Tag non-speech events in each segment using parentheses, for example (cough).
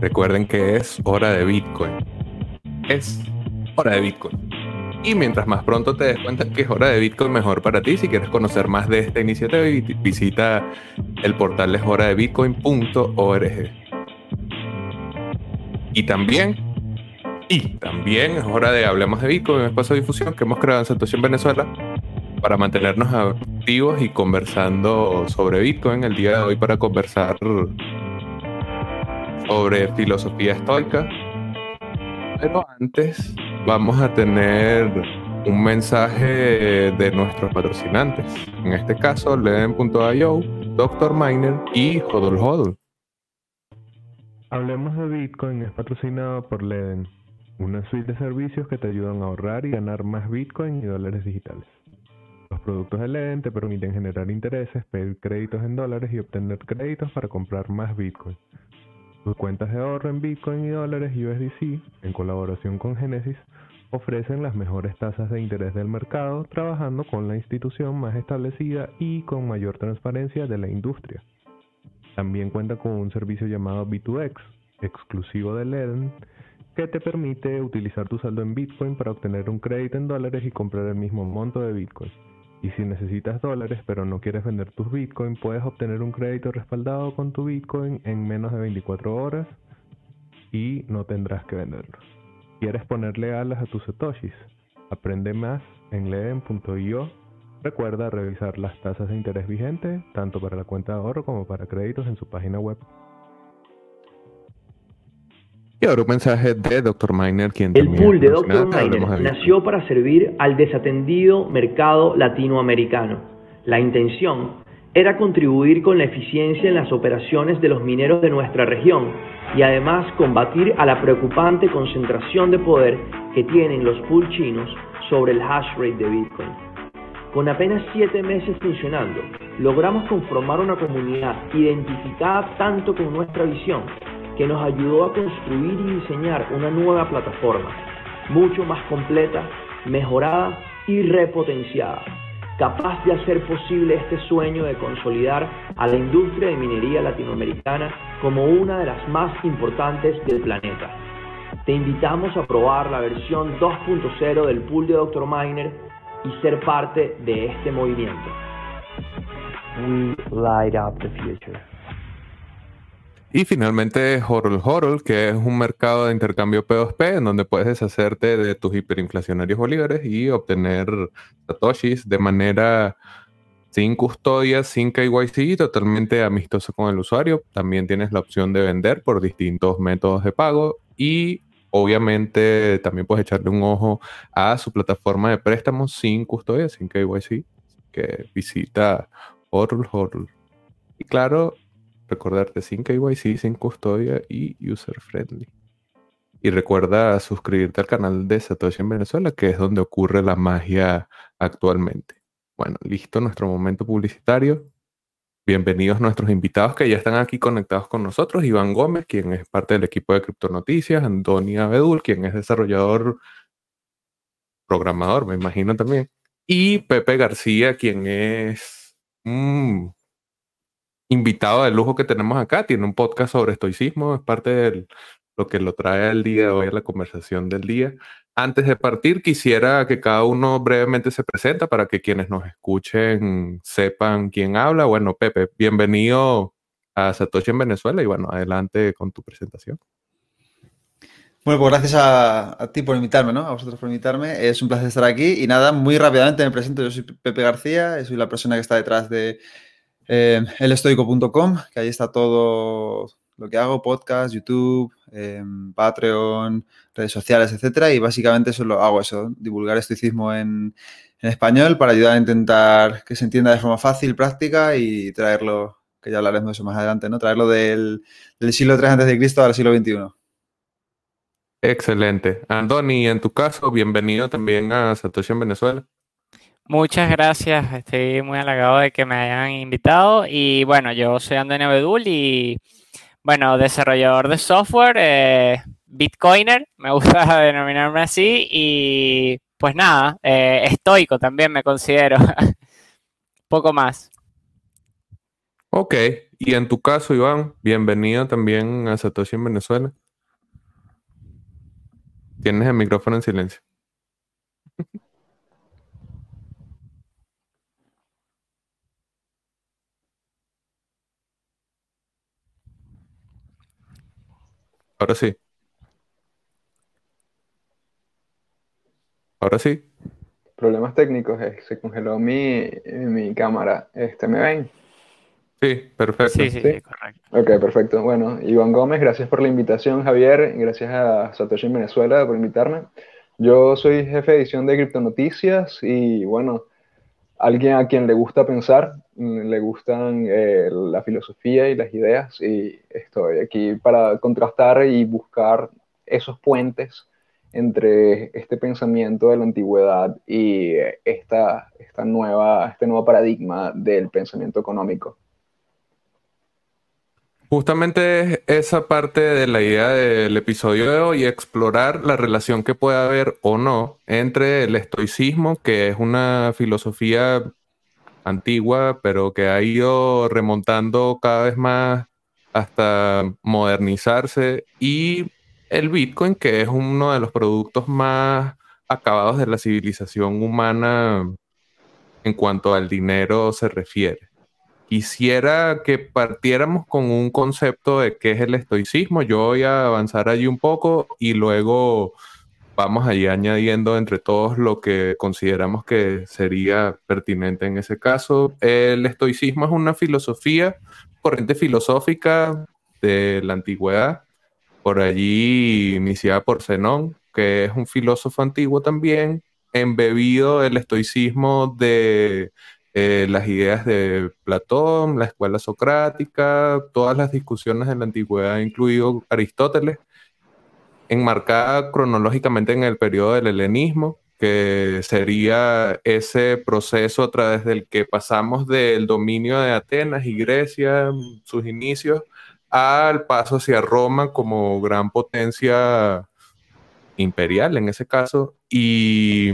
recuerden que es hora de Bitcoin. Es hora de Bitcoin. Y mientras más pronto te des cuenta que es hora de Bitcoin, mejor para ti. Si quieres conocer más de esta iniciativa, visita el portal es hora de bitcoin.org. Y también, y también es hora de Hablemos de Bitcoin, un espacio de difusión que hemos creado en Satoshi en Venezuela para mantenernos activos y conversando sobre Bitcoin el día de hoy para conversar sobre filosofía estoica. Pero antes vamos a tener un mensaje de nuestros patrocinantes. En este caso, Leden.io, Dr. Miner y Hodl Hodl. Hablemos de Bitcoin es patrocinado por Leden, una suite de servicios que te ayudan a ahorrar y ganar más Bitcoin y dólares digitales. Los productos de Leden te permiten generar intereses, pedir créditos en dólares y obtener créditos para comprar más Bitcoin. Tus cuentas de ahorro en Bitcoin y dólares USDC, en colaboración con Genesis, ofrecen las mejores tasas de interés del mercado, trabajando con la institución más establecida y con mayor transparencia de la industria. También cuenta con un servicio llamado B2X, exclusivo de Leden, que te permite utilizar tu saldo en Bitcoin para obtener un crédito en dólares y comprar el mismo monto de Bitcoin. Y si necesitas dólares pero no quieres vender tus Bitcoin, puedes obtener un crédito respaldado con tu Bitcoin en menos de 24 horas y no tendrás que venderlos. ¿Quieres ponerle alas a tus satoshis? Aprende más en leden.io. Recuerda revisar las tasas de interés vigentes, tanto para la cuenta de ahorro como para créditos en su página web. Y ahora un mensaje de Dr. Miner, quien El pool de Dr. Miner nació para servir al desatendido mercado latinoamericano. La intención era contribuir con la eficiencia en las operaciones de los mineros de nuestra región y además combatir a la preocupante concentración de poder que tienen los pool chinos sobre el hash rate de Bitcoin. Con apenas siete meses funcionando, logramos conformar una comunidad identificada tanto con nuestra visión que nos ayudó a construir y diseñar una nueva plataforma, mucho más completa, mejorada y repotenciada, capaz de hacer posible este sueño de consolidar a la industria de minería latinoamericana como una de las más importantes del planeta. Te invitamos a probar la versión 2.0 del pool de Dr. Miner y ser parte de este movimiento. We light up the future. Y finalmente Horol Horol, que es un mercado de intercambio P2P en donde puedes deshacerte de tus hiperinflacionarios bolívares y obtener satoshis de manera sin custodia, sin KYC, totalmente amistoso con el usuario. También tienes la opción de vender por distintos métodos de pago y obviamente también puedes echarle un ojo a su plataforma de préstamos sin custodia, sin KYC, que visita Horol Horol. Y claro, recordarte sin KYC, sin custodia y user friendly. Y recuerda suscribirte al canal de Satoshi en Venezuela, que es donde ocurre la magia actualmente. Bueno, listo nuestro momento publicitario. Bienvenidos nuestros invitados que ya están aquí conectados con nosotros. Iván Gómez, quien es parte del equipo de Criptonoticias. Antonia Bedul, quien es desarrollador, programador, me imagino también. Y Pepe García, quien es invitado de lujo que tenemos acá. Tiene un podcast sobre estoicismo, es parte de lo que lo trae al día de hoy a la conversación del día. Antes de partir, quisiera que cada uno brevemente se presenta para que quienes nos escuchen sepan quién habla. Bueno, Pepe, bienvenido a Satoshi en Venezuela y bueno, adelante con tu presentación. Bueno, pues gracias a, a, ti por invitarme, ¿no? A vosotros por invitarme. Es un placer estar aquí. Y nada, muy rápidamente me presento. Yo soy Pepe García, soy la persona que está detrás de eh, elestoico.com, que ahí está todo lo que hago, podcast, YouTube, em, Patreon, redes sociales, etcétera, y básicamente solo hago eso, divulgar estoicismo en, español para ayudar a intentar que se entienda de forma fácil, práctica y traerlo, que ya hablaremos de eso más adelante, ¿no? Traerlo del, del siglo III a.C. al siglo XXI. Excelente. Andoni, en tu caso, bienvenido también a Satoshi en Venezuela. Muchas gracias, estoy muy halagado de que me hayan invitado y bueno, yo soy Antonio Bedul y bueno, desarrollador de software, eh, Bitcoiner, me (laughs) gusta denominarme así y pues nada, eh, estoico también me considero, (laughs) poco más. Ok, y en tu caso, Iván, bienvenido también a Satoshi en Venezuela. Tienes el micrófono en silencio. Ahora sí. Ahora sí. Problemas técnicos, eh, se congeló mi, mi cámara. Este, ¿Me ven? Sí, perfecto. Sí, sí, sí, correcto. Ok, perfecto. Bueno, Iván Gómez, gracias por la invitación, Javier. Gracias a Satoshi en Venezuela por invitarme. Yo soy jefe de edición de Criptonoticias y bueno, alguien a quien le gusta pensar, le gustan eh, la filosofía y las ideas y estoy aquí para contrastar y buscar esos puentes entre este pensamiento de la antigüedad y esta, esta nueva, este nuevo paradigma del pensamiento económico. Justamente esa parte de la idea del episodio de hoy, explorar la relación que puede haber o no entre el estoicismo, que es una filosofía antigua, pero que ha ido remontando cada vez más hasta modernizarse, y el Bitcoin, que es uno de los productos más acabados de la civilización humana en cuanto al dinero se refiere. Quisiera que partiéramos con un concepto de qué es el estoicismo. Yo voy a avanzar allí un poco y luego vamos allí añadiendo entre todos lo que consideramos que sería pertinente en ese caso. El estoicismo es una filosofía, corriente filosófica de la antigüedad por allí iniciada por Zenón, que es un filósofo antiguo también, embebido el estoicismo de eh, las ideas de Platón, la escuela socrática, todas las discusiones de la antigüedad, incluido Aristóteles, enmarcada cronológicamente en el periodo del helenismo, que sería ese proceso a través del que pasamos del dominio de Atenas y Grecia, sus inicios, al paso hacia Roma como gran potencia imperial en ese caso y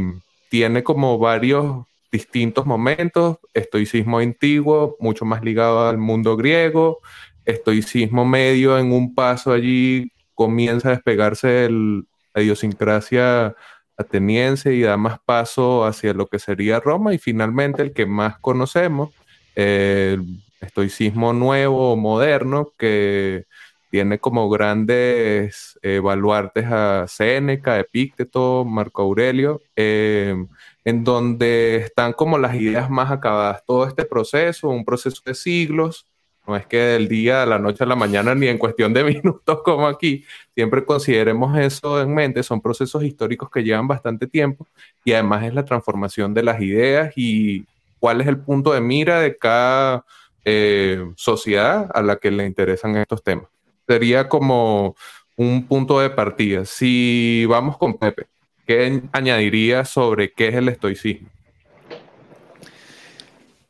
tiene como varios distintos momentos, estoicismo antiguo, mucho más ligado al mundo griego, estoicismo medio en un paso allí comienza a despegarse la idiosincrasia ateniense y da más paso hacia lo que sería Roma y finalmente el que más conocemos, el estoicismo nuevo o moderno que tiene como grandes eh, baluartes a Séneca, Epícteto, Marco Aurelio, em, en donde están como las ideas más acabadas. Todo este proceso, un proceso de siglos, no es que del día a la noche a la mañana ni en cuestión de (laughs) minutos como aquí, siempre consideremos eso en mente, son procesos históricos que llevan bastante tiempo y además es la transformación de las ideas y cuál es el punto de mira de cada eh, sociedad a la que le interesan estos temas. Sería como un punto de partida. Si vamos con Pepe, ¿qué añadiría sobre qué es el estoicismo?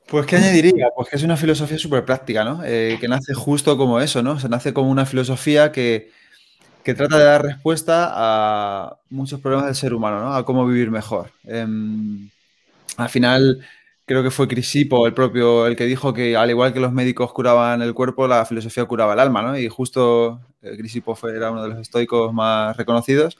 Pues, ¿qué añadiría? Pues que es una filosofía súper práctica, ¿no? Eh, que nace justo como eso, ¿no? Se nace como una filosofía que, trata de dar respuesta a muchos problemas del ser humano, ¿no? A cómo vivir mejor. Em, al final, creo que fue Crisipo el propio el que dijo que al igual que los médicos curaban el cuerpo, la filosofía curaba el alma, ¿no? Y justo eh, Crisipo fue, era uno de los estoicos más reconocidos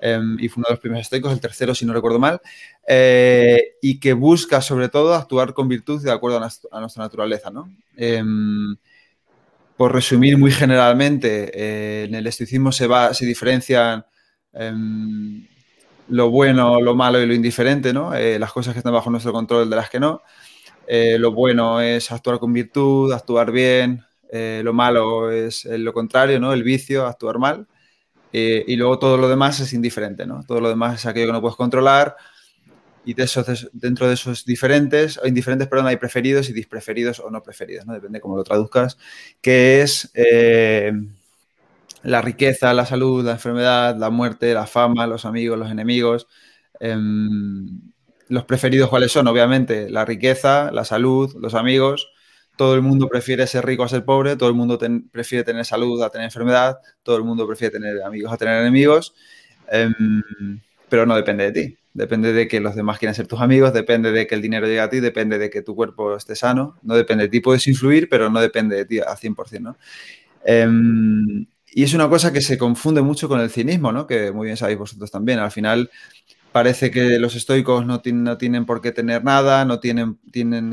em, y fue uno de los primeros estoicos, el tercero si no recuerdo mal, eh, y que busca sobre todo actuar con virtud de acuerdo a, nuestra naturaleza, ¿no? Em, por resumir muy generalmente, eh, en el estoicismo se, va, se diferencian em, lo bueno, lo malo y lo indiferente, ¿no? Eh, las cosas que están bajo nuestro control de las que no. Eh, lo bueno es actuar con virtud, actuar bien. Eh, lo malo es lo contrario, ¿no? El vicio, actuar mal. y luego todo lo demás es indiferente, ¿no? Todo lo demás es aquello que no puedes controlar. Y de esos, dentro de esos diferentes, o indiferentes, perdón, hay preferidos y dispreferidos o no preferidos, ¿no? Depende cómo lo traduzcas. Que es la riqueza, la salud, la enfermedad, la muerte, la fama, los amigos, los enemigos. Em, los preferidos, ¿cuáles son? Obviamente, la riqueza, la salud, los amigos. Todo el mundo prefiere ser rico a ser pobre, todo el mundo prefiere tener salud a tener enfermedad, todo el mundo prefiere tener amigos a tener enemigos. Em, pero no depende de ti. Depende de que los demás quieran ser tus amigos, depende de que el dinero llegue a ti, depende de que tu cuerpo esté sano, no depende de ti. Puedes influir, pero no depende de ti al 100%, ¿no? Em, y es una cosa que se confunde mucho con el cinismo, ¿no? Que muy bien sabéis vosotros también. Al final parece que los estoicos no, tienen por qué tener nada, no tienen,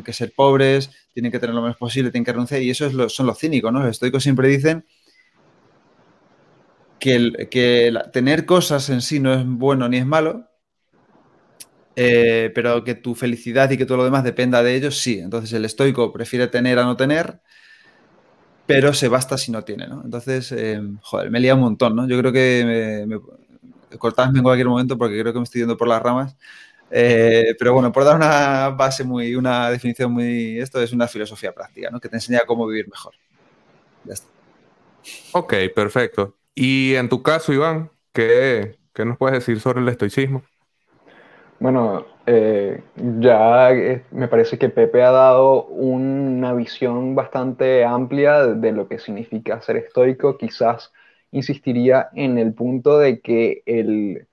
que ser pobres, tienen que tener lo menos posible, tienen que renunciar. Y eso son los cínicos, ¿no? Los estoicos siempre dicen que, tener cosas en sí no es bueno ni es malo, eh, pero que tu felicidad y que todo lo demás dependa de ellos, sí. Entonces el estoico prefiere tener a no tener pero se basta si no tiene, ¿no? Entonces, eh, joder, me he liado un montón, ¿no? Yo creo que me, cortadme en cualquier momento porque creo que me estoy yendo por las ramas. Eh, pero bueno, por dar una base muy, una definición muy, esto es una filosofía práctica, ¿no? Que te enseña cómo vivir mejor. Ya está. Ok, perfecto. Y en tu caso, Iván, ¿qué, qué nos puedes decir sobre el estoicismo? Bueno, eh, ya eh, me parece que Pepe ha dado una visión bastante amplia de lo que significa ser estoico. Quizás insistiría en el punto de que el,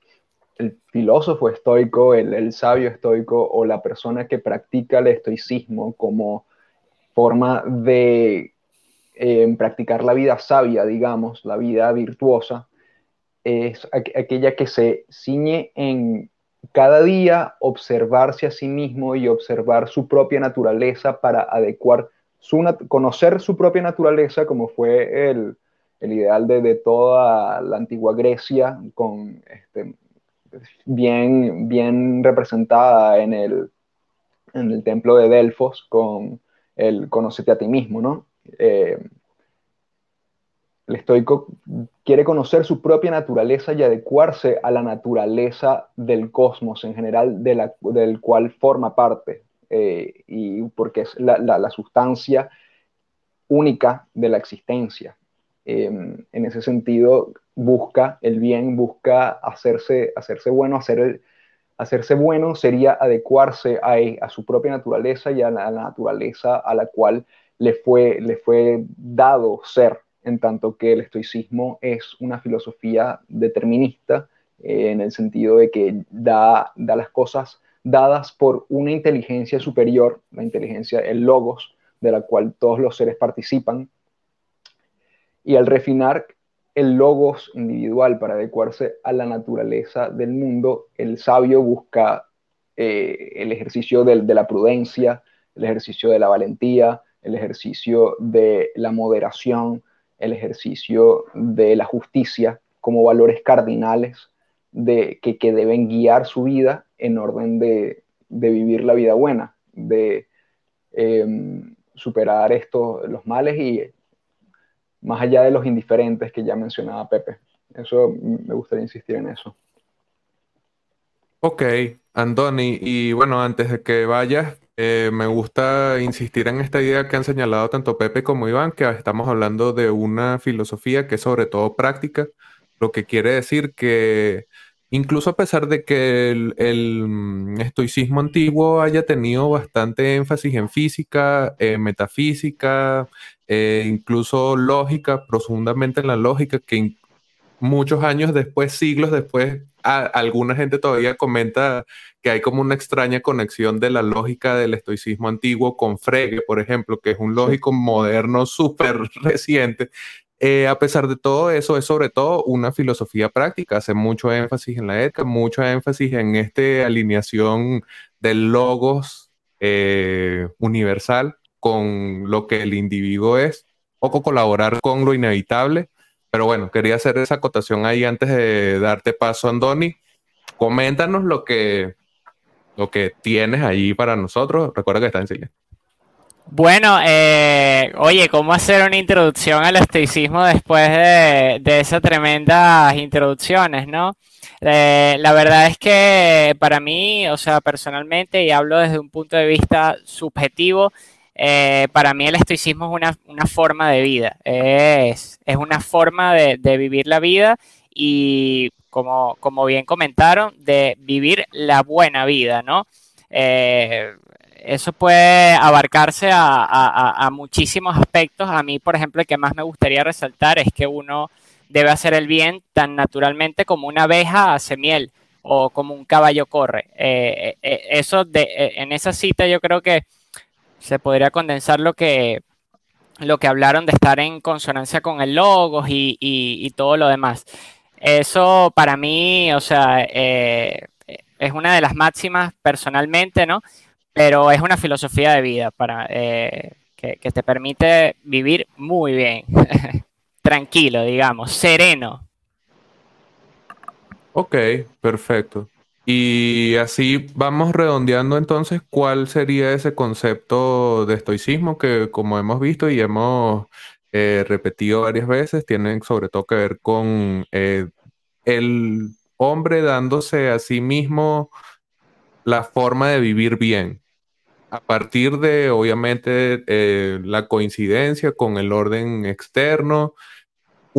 filósofo estoico, el, sabio estoico o la persona que practica el estoicismo como forma de eh, practicar la vida sabia, digamos, la vida virtuosa, es aquella que se ciñe en cada día observarse a sí mismo y observar su propia naturaleza para adecuar, su conocer su propia naturaleza, como fue el, ideal de, toda la antigua Grecia, con, este, bien, bien representada en el, en el templo de Delfos, con el conocerte a ti mismo, ¿no? Eh, el estoico quiere conocer su propia naturaleza y adecuarse a la naturaleza del cosmos en general, del cual forma parte, eh, y porque es la, sustancia única de la existencia. Em, en ese sentido, busca el bien, busca hacerse, hacerse bueno, hacer hacerse bueno sería adecuarse a, su propia naturaleza y a la, naturaleza a la cual le fue, le fue dado ser en tanto que el estoicismo es una filosofía determinista eh, en el sentido de que da, da las cosas dadas por una inteligencia superior, la inteligencia, el logos, de la cual todos los seres participan, y al refinar el logos individual para adecuarse a la naturaleza del mundo, el sabio busca eh, el ejercicio de, la prudencia, el ejercicio de la valentía, el ejercicio de la moderación, el ejercicio de la justicia como valores cardinales de, que, deben guiar su vida en orden de, vivir la vida buena, de em, superar estos, los males y más allá de los indiferentes que ya mencionaba Pepe. Eso me gustaría insistir en eso. Ok, Andoni, y bueno, antes de que vayas, eh, me gusta insistir en esta idea que han señalado tanto Pepe como Iván, que estamos hablando de una filosofía que es sobre todo práctica, lo que quiere decir que incluso a pesar de que el, mm, estoicismo antiguo haya tenido bastante énfasis en física, metafísica, eh, incluso lógica, profundamente en la lógica, que muchos años después, siglos después, alguna gente todavía comenta que hay como una extraña conexión de la lógica del estoicismo antiguo con Frege, por ejemplo, que es un lógico moderno súper (laughs) reciente. Eh, a pesar de todo eso, es sobre todo una filosofía práctica, hace mucho énfasis en la ética, mucho énfasis en esta alineación del logos eh, universal con lo que el individuo es, poco colaborar con lo inevitable pero bueno, quería hacer esa acotación ahí antes de darte paso, Andoni. Coméntanos lo que, lo que tienes ahí para nosotros. Recuerda que está en silla. Bueno, eh, oye, ¿cómo hacer una introducción al estoicismo después de, esas tremendas introducciones, no? Eh, la verdad es que para mí, o sea, personalmente, y hablo desde un punto de vista subjetivo, eh, para mí el estoicismo es una, forma de vida, es, una forma de, vivir la vida y, como, bien comentaron, de vivir la buena vida, ¿no? Eh, eso puede abarcarse a, muchísimos aspectos. A mí, por ejemplo, el que más me gustaría resaltar es que uno debe hacer el bien tan naturalmente como una abeja hace miel. o como un caballo corre. eso de, en esa cita yo creo que se podría condensar lo que, lo que hablaron de estar en consonancia con el logos y, todo lo demás. Eso para mí, o sea, eh, es una de las máximas personalmente, ¿no? Pero es una filosofía de vida para, eh, que, que, te permite vivir muy bien, (laughs) tranquilo, digamos, sereno. Ok, perfecto. Y así vamos redondeando entonces cuál sería ese concepto de estoicismo que como hemos visto y hemos eh, repetido varias veces, tienen sobre todo que ver con eh, el hombre dándose a sí mismo la forma de vivir bien. A partir de, obviamente, eh, la coincidencia con el orden externo,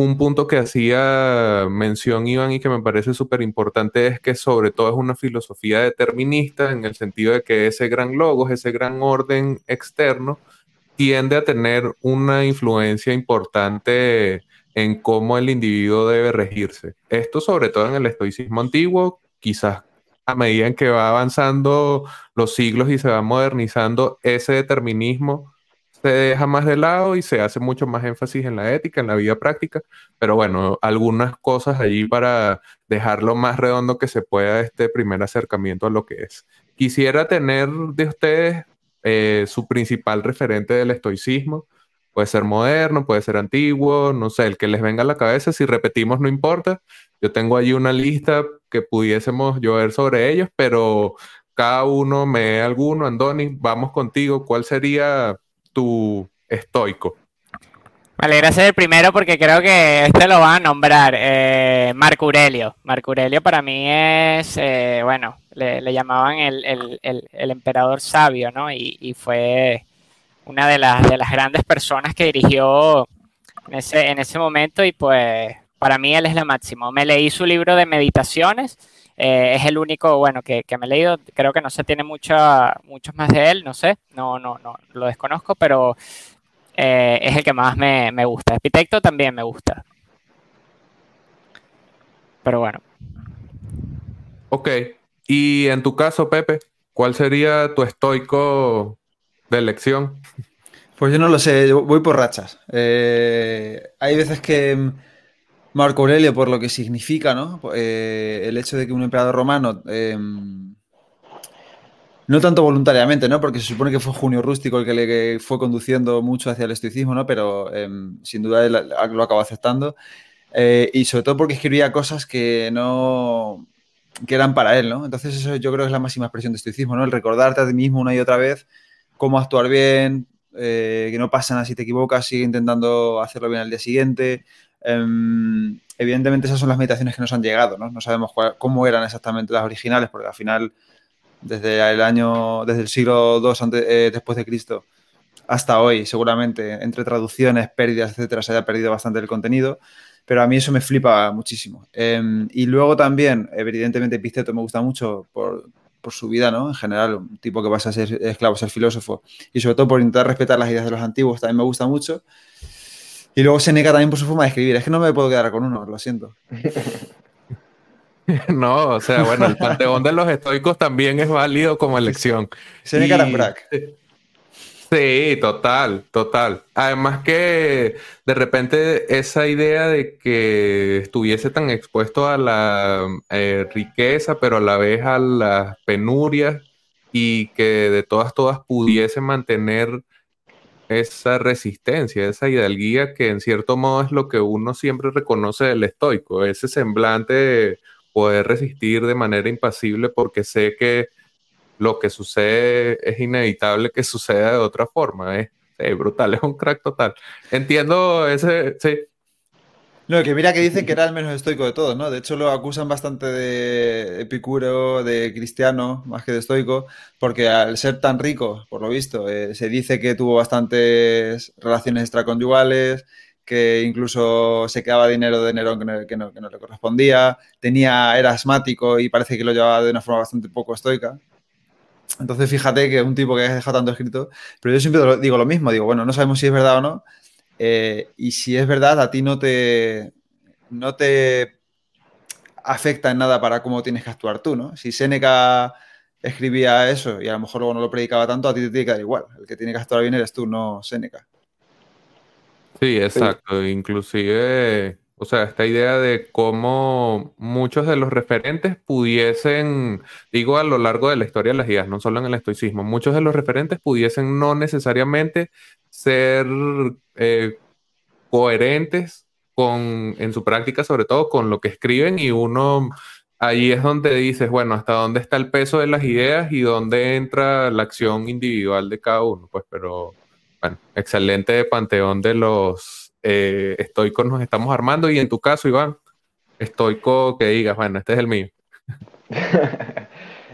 un punto que hacía mención Iván y que me parece súper importante es que sobre todo es una filosofía determinista en el sentido de que ese gran logos, ese gran orden externo, tiende a tener una influencia importante en cómo el individuo debe regirse. Esto sobre todo en el estoicismo antiguo, quizás a medida en que va avanzando los siglos y se va modernizando, ese determinismo se deja más de lado y se hace mucho más énfasis en la ética, en la vida práctica, pero bueno, algunas cosas allí para dejarlo más redondo que se pueda este primer acercamiento a lo que es. Quisiera tener de ustedes eh, su principal referente del estoicismo. Puede ser moderno, puede ser antiguo, no sé, el que les venga a la cabeza. Si repetimos, no importa. Yo tengo allí una lista que pudiésemos llover sobre ellos, pero cada uno me alguno. Andoni, vamos contigo. ¿Cuál sería tu estoico? Me alegra ser el primero porque creo que este lo van a nombrar. Eh, Marco Aurelio. Marco Aurelio para mí es, eh, bueno, le, llamaban el, emperador sabio, ¿no? Y, fue una de las, de las grandes personas que dirigió en ese, en ese momento y pues para mí él es la máximo. Me leí su libro de meditaciones. Eh, es el único, bueno, que, me he leído. Creo que no se tiene mucho, muchos más de él, no sé, no, no, no, lo desconozco, pero eh, es el que más me, me gusta. Epitecto también me gusta. Pero bueno. Ok. Y en tu caso, Pepe, ¿cuál sería tu estoico de elección? Pues yo no lo sé, voy por rachas. Eh, hay veces que Marco Aurelio, por lo que significa, ¿no? Eh, el hecho de que un emperador romano, em, no tanto voluntariamente, ¿no? Porque se supone que fue Junio Rústico el que le fue conduciendo mucho hacia el estoicismo, ¿no? Pero em, sin duda él lo acabó aceptando. Eh, y sobre todo porque escribía cosas que no que eran para él, ¿no? Entonces eso yo creo que es la máxima expresión de estoicismo, ¿no? El recordarte a ti mismo una y otra vez cómo actuar bien, eh, que no pasa nada si te equivocas, sigue intentando hacerlo bien al día siguiente, Em, evidentemente esas son las meditaciones que nos han llegado, ¿no? No sabemos cómo eran exactamente las originales, porque al final, desde el año, desde el siglo II antes, eh, después de Cristo hasta hoy, seguramente, entre traducciones, pérdidas, etcétera, se haya perdido bastante el contenido, pero a mí eso me flipa muchísimo. Em, y luego también, evidentemente, Episteto me gusta mucho por, por su vida, ¿no? En general, un tipo que vas a ser esclavo, ser filósofo, y sobre todo por intentar respetar las ideas de los antiguos, también me gusta mucho. Y luego Seneca también por su forma de escribir. Es que no me puedo quedar con uno, lo siento. (laughs) no, o sea, bueno, el panteón de los estoicos también es válido como elección. Seneca era un crack. Sí, total, total. Además que de repente esa idea de que estuviese tan expuesto a la eh, riqueza, pero a la vez a las penurias y que de todas, todas pudiese mantener esa resistencia, esa hidalguía que en cierto modo es lo que uno siempre reconoce del estoico, ese semblante de poder resistir de manera impasible porque sé que lo que sucede es inevitable que suceda de otra forma. Es, brutal, (laughs) es un crack total. Entiendo ese, sí, no, que mira que dicen que era el menos estoico de todos, ¿no? De hecho, lo acusan bastante de epicuro, de cristiano, más que de estoico, porque al ser tan rico, por lo visto, eh, se dice que tuvo bastantes relaciones extraconyugales, que incluso se quedaba dinero de Nerón que no, le correspondía, tenía, era asmático y parece que lo llevaba de una forma bastante poco estoica. Entonces, fíjate que un tipo que deja tanto escrito, pero yo siempre digo lo mismo, digo, bueno, no sabemos si es verdad o no, eh, y si es verdad, a ti no te, no te afecta en nada para cómo tienes que actuar tú, ¿no? Si Seneca escribía eso y a lo mejor luego no lo predicaba tanto, a ti te tiene que dar igual. El que tiene que actuar bien eres tú, no Seneca. Sí, exacto. Inclusive, o sea, esta idea de cómo muchos de los referentes pudiesen, digo a lo largo de la historia de las ideas, no solo en el estoicismo, muchos de los referentes pudiesen no necesariamente ser eh, coherentes con, en su práctica, sobre todo con lo que escriben, y uno ahí es donde dices, bueno, hasta dónde está el peso de las ideas y dónde entra la acción individual de cada uno, pues, pero bueno, excelente panteón de los eh, nos estamos armando y en tu caso, Iván, estoico que digas, bueno, este es el mío. (laughs)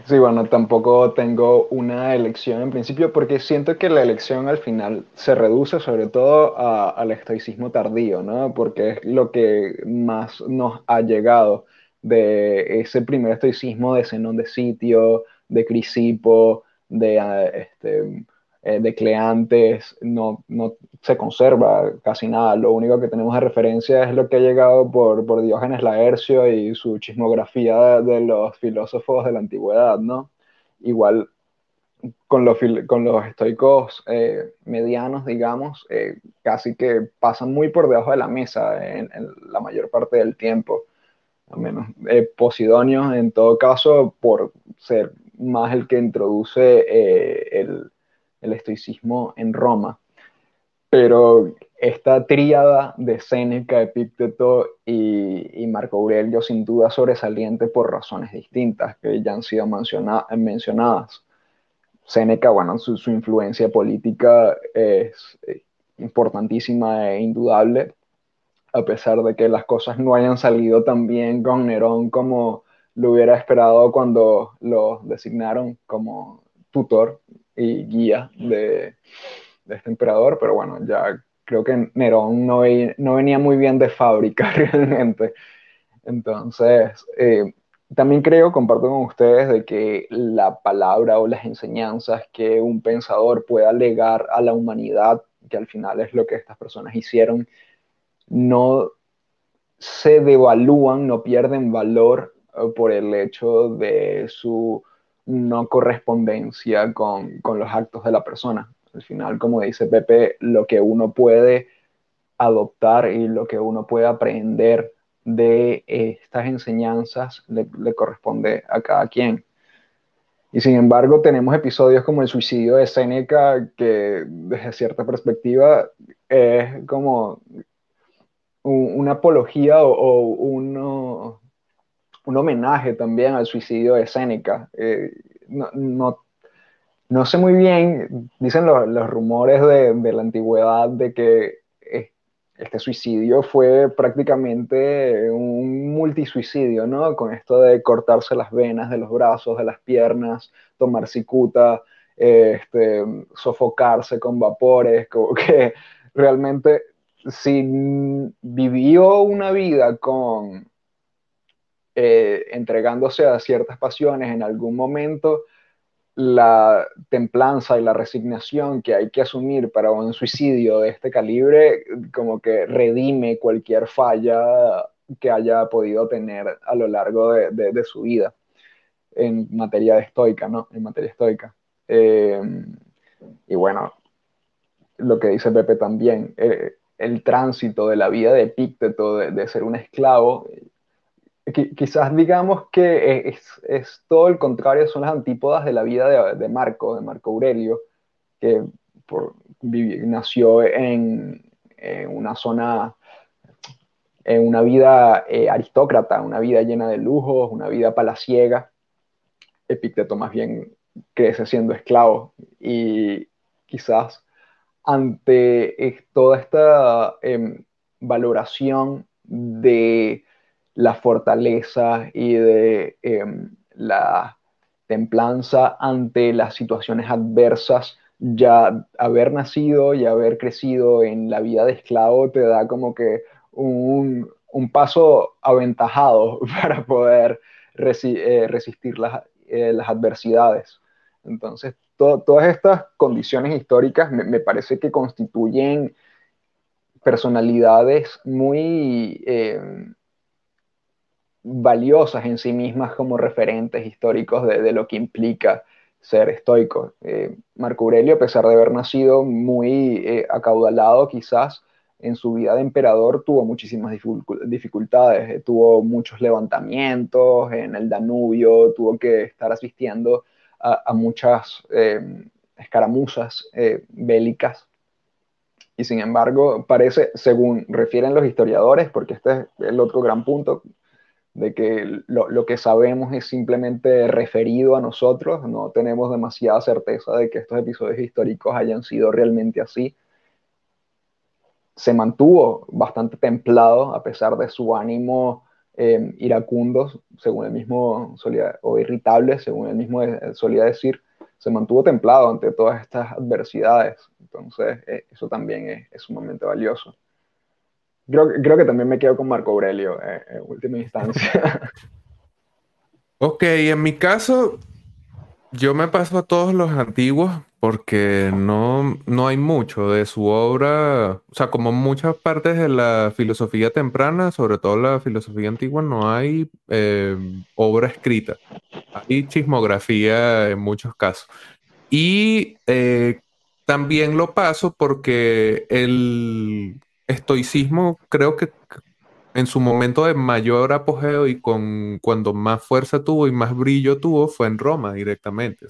Sí, bueno, tampoco tengo una elección en principio porque siento que la elección al final se reduce sobre todo al estoicismo tardío, ¿no? Porque es lo que más nos ha llegado de ese primer estoicismo de Zenón de Sitio, de Crisipo, de ah, este, eh, de Cleantes, no, no se conserva casi nada. Lo único que tenemos de referencia es lo que ha llegado por, por Diógenes Laercio y su chismografía de, los filósofos de la antigüedad, ¿no? Igual con los, con los estoicos eh, medianos, digamos, eh, casi que pasan muy por debajo de la mesa en, la mayor parte del tiempo. Al menos Posidonio, en todo caso, por ser más el que introduce el, el estoicismo en Roma. Pero esta tríada de Séneca, Epicteto y, Marco Aurelio sin duda sobresaliente por razones distintas que ya han sido mencionadas. Séneca, bueno, su, influencia política es importantísima e indudable, a pesar de que las cosas no hayan salido tan bien con Nerón como lo hubiera esperado cuando lo designaron como tutor y guía de, este emperador, pero bueno, ya creo que Nerón no, no venía muy bien de fábrica (laughs) realmente. Entonces, eh, también creo, comparto con ustedes, de que la palabra o las enseñanzas que un pensador pueda legar a la humanidad, que al final es lo que estas personas hicieron, no se devalúan, no pierden valor eh, por el hecho de su no correspondencia con, los actos de la persona. Al final, como dice Pepe, lo que uno puede adoptar y lo que uno puede aprender de estas enseñanzas le, corresponde a cada quien. Y sin embargo, tenemos episodios como el suicidio de Seneca, que desde cierta perspectiva es como una apología o, uno, un homenaje también al suicidio de Séneca. Eh, no, no, sé muy bien, dicen los, rumores de, la antigüedad de que eh, este suicidio fue prácticamente un multisuicidio, ¿no? Con esto de cortarse las venas de los brazos, de las piernas, tomar cicuta, este, sofocarse con vapores, como que realmente si vivió una vida con eh, entregándose a ciertas pasiones en algún momento, la templanza y la resignación que hay que asumir para un suicidio de este calibre, como que redime cualquier falla que haya podido tener a lo largo de, su vida en materia de estoica, ¿no? En materia estoica. Eh, y bueno, lo que dice Pepe también, eh, el tránsito de la vida de Epícteto, de, de, ser un esclavo, quizás digamos que es, todo el contrario, son las antípodas de la vida de, Marco, de Marco Aurelio, que nació en, una zona, en una vida eh, aristócrata, una vida llena de lujos, una vida palaciega. Epicteto más bien crece siendo esclavo y quizás ante toda esta em, valoración de la fortaleza y de em, la templanza ante las situaciones adversas, ya haber nacido y haber crecido en la vida de esclavo te da como que un, paso aventajado (laughs) para poder eh, resistir las, eh, las, adversidades. Entonces, todas estas condiciones históricas me, parece que constituyen personalidades muy... Valiosas en sí mismas como referentes históricos de, lo que implica ser estoico. Eh, Marco Aurelio, a pesar de haber nacido muy eh, acaudalado quizás, en su vida de emperador tuvo muchísimas dificultades, eh, tuvo muchos levantamientos en el Danubio, tuvo que estar asistiendo a, muchas escaramuzas bélicas y sin embargo, parece, según refieren los historiadores, porque este es el otro gran punto, de que lo, que sabemos es simplemente referido a nosotros, no tenemos demasiada certeza de que estos episodios históricos hayan sido realmente así. Se mantuvo bastante templado a pesar de su ánimo eh, iracundo, según el mismo solía, o irritable, según él mismo solía decir, se mantuvo templado ante todas estas adversidades. Entonces, eh, eso también es, sumamente valioso. Creo, creo, que también me quedo con Marco Aurelio eh, en última instancia. (laughs) ok, en mi caso, yo me paso a todos los antiguos porque no, no hay mucho de su obra, o sea, como muchas partes de la filosofía temprana, sobre todo la filosofía antigua, no hay eh, obra escrita, hay chismografía en muchos casos. Y eh, también lo paso porque el estoicismo creo que en su momento de mayor apogeo y con cuando más fuerza tuvo y más brillo tuvo fue en Roma directamente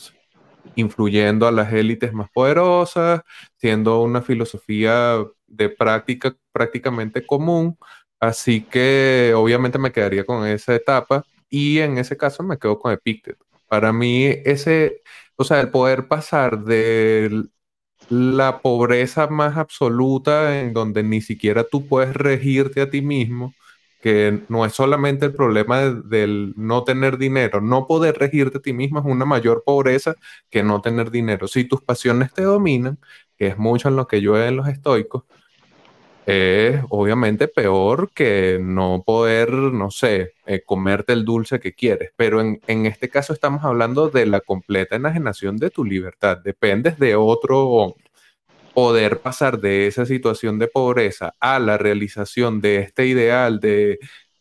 influyendo a las élites más poderosas, siendo una filosofía de práctica prácticamente común. Así que obviamente me quedaría con esa etapa y en ese caso me quedo con Epicteto. Para mí ese, o sea, el poder pasar de la pobreza más absoluta en donde ni siquiera tú puedes regirte a ti mismo que no es solamente el problema del no tener dinero, no poder regirte a ti mismo es una mayor pobreza que no tener dinero. Si tus pasiones te dominan, que es mucho en lo que yo veo en los estoicos, es obviamente peor que no poder, no sé, eh, comerte el dulce que quieres. Pero en, en, este caso estamos hablando de la completa enajenación de tu libertad. Dependes de otro poder pasar de esa situación de pobreza a la realización de este ideal de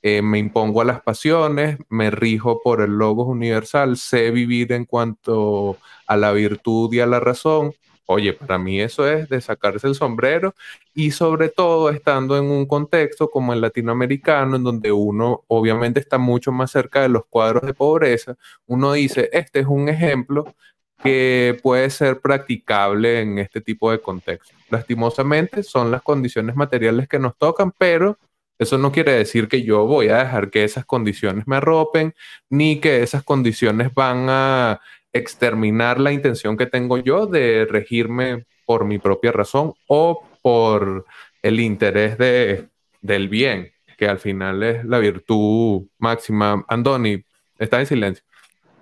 eh, me impongo a las pasiones, me rijo por el logos universal, sé vivir en cuanto a la virtud y a la razón. Oye, para mí eso es de sacarse el sombrero y sobre todo estando en un contexto como el latinoamericano, en donde uno obviamente está mucho más cerca de los cuadros de pobreza, uno dice, este es un ejemplo que puede ser practicable en este tipo de contexto. Lastimosamente son las condiciones materiales que nos tocan, pero eso no quiere decir que yo voy a dejar que esas condiciones me arropen, ni que esas condiciones van a exterminar la intención que tengo yo de regirme por mi propia razón o por el interés de, del bien, que al final es la virtud máxima. Andoni, está en silencio.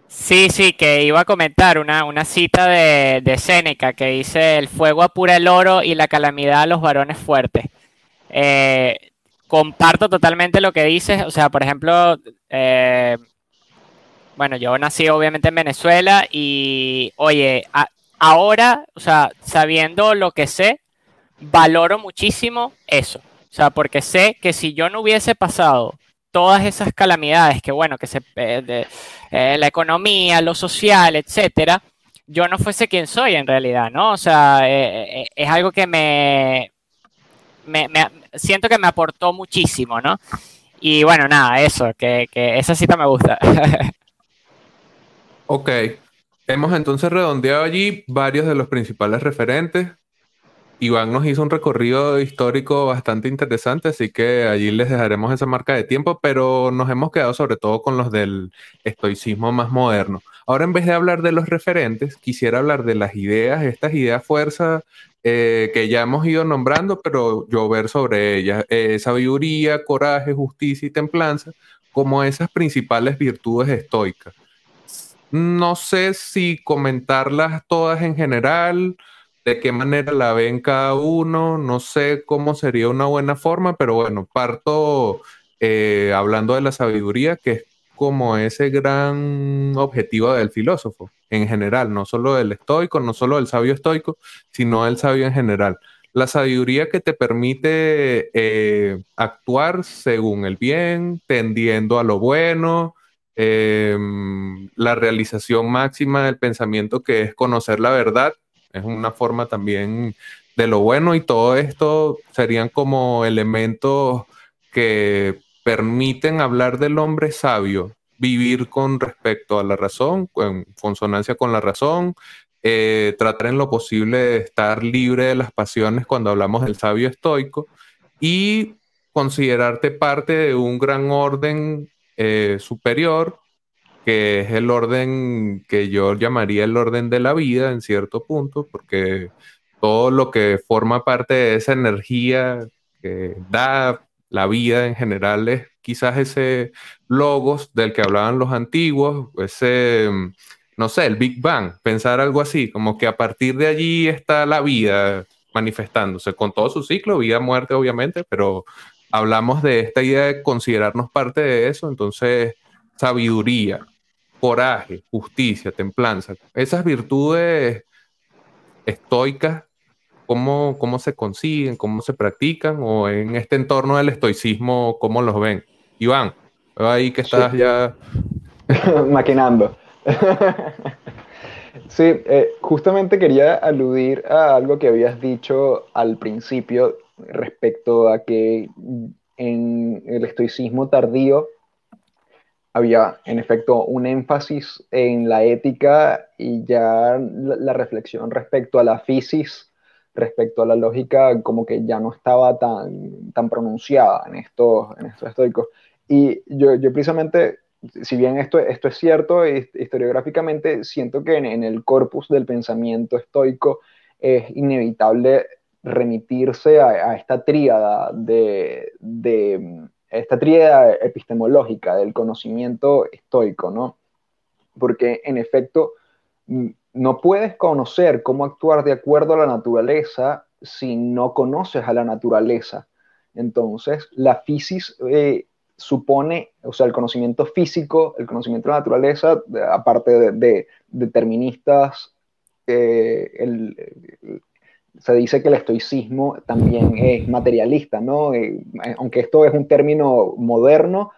Sí, sí, que iba a comentar una, una cita de, de Séneca que dice, el fuego apura el oro y la calamidad a los varones fuertes. Eh, comparto totalmente lo que dices, o sea, por ejemplo, eh, bueno, yo nací obviamente en Venezuela y, oye, ahora, o sea, sabiendo lo que sé, valoro muchísimo eso. O sea, porque sé que si yo no hubiese pasado todas esas calamidades que, bueno, que se, eh, eh, la economía, lo social, etcétera, yo no fuese quien soy en realidad, ¿no? O sea, eh, es algo que me, me, siento que me aportó muchísimo, ¿no? Y bueno, nada, eso, que, que esa cita me gusta. (laughs) ok. Hemos entonces redondeado allí varios de los principales referentes. Iván nos hizo un recorrido histórico bastante interesante, así que allí les dejaremos esa marca de tiempo, pero nos hemos quedado sobre todo con los del estoicismo más moderno. Ahora, en vez de hablar de los referentes, quisiera hablar de las ideas, estas ideas fuerza eh, que ya hemos ido nombrando, pero yo ver sobre ellas, eh, sabiduría, coraje, justicia y templanza, como esas principales virtudes estoicas. No sé si comentarlas todas en general de qué manera la ven cada uno, no sé cómo sería una buena forma, pero bueno, parto eh, hablando de la sabiduría, que es como ese gran objetivo del filósofo en general, no solo del estoico, no solo del sabio estoico, sino del sabio en general. la sabiduría que te permite eh, actuar según el bien, tendiendo a lo bueno, em, la realización máxima del pensamiento que es conocer la verdad, es una forma también de lo bueno y todo esto serían como elementos que permiten hablar del hombre sabio, vivir con respecto a la razón, en consonancia con la razón, eh, tratar en lo posible de estar libre de las pasiones cuando hablamos del sabio estoico y considerarte parte de un gran orden eh, superior, que es el orden que yo llamaría el orden de la vida en cierto punto, porque todo lo que forma parte de esa energía que da la vida en general es quizás ese logos del que hablaban los antiguos, ese no sé, el Big Bang, pensar algo así, como que a partir de allí está la vida manifestándose con todo su ciclo, vida, muerte, obviamente, pero hablamos de esta idea de considerarnos parte de eso, entonces sabiduría, coraje, justicia, templanza, esas virtudes estoicas, ¿cómo, cómo se consiguen, cómo se practican o en este entorno del estoicismo, cómo los ven? Iván, veo ahí que estás ya (laughs) maquinando. sí, eh, justamente quería aludir a algo que habías dicho al principio respecto a que en el estoicismo tardío había en efecto un énfasis en la ética y ya la, reflexión respecto a la fisis, respecto a la lógica, como que ya no estaba tan, tan pronunciada en estos, en estos estoicos. Y yo, yo precisamente si bien esto, esto es cierto, historiográficamente siento que en, el corpus del pensamiento estoico es inevitable remitirse a, esta tríada de, esta tríada epistemológica del conocimiento estoico, ¿no? Porque en efecto no puedes conocer cómo actuar de acuerdo a la naturaleza si no conoces a la naturaleza. Entonces, la fisis eh, supone, o sea, el conocimiento físico, el conocimiento de la naturaleza, aparte de, deterministas, eh, se dice que el estoicismo también es materialista, ¿no? Eh, aunque esto es un término moderno,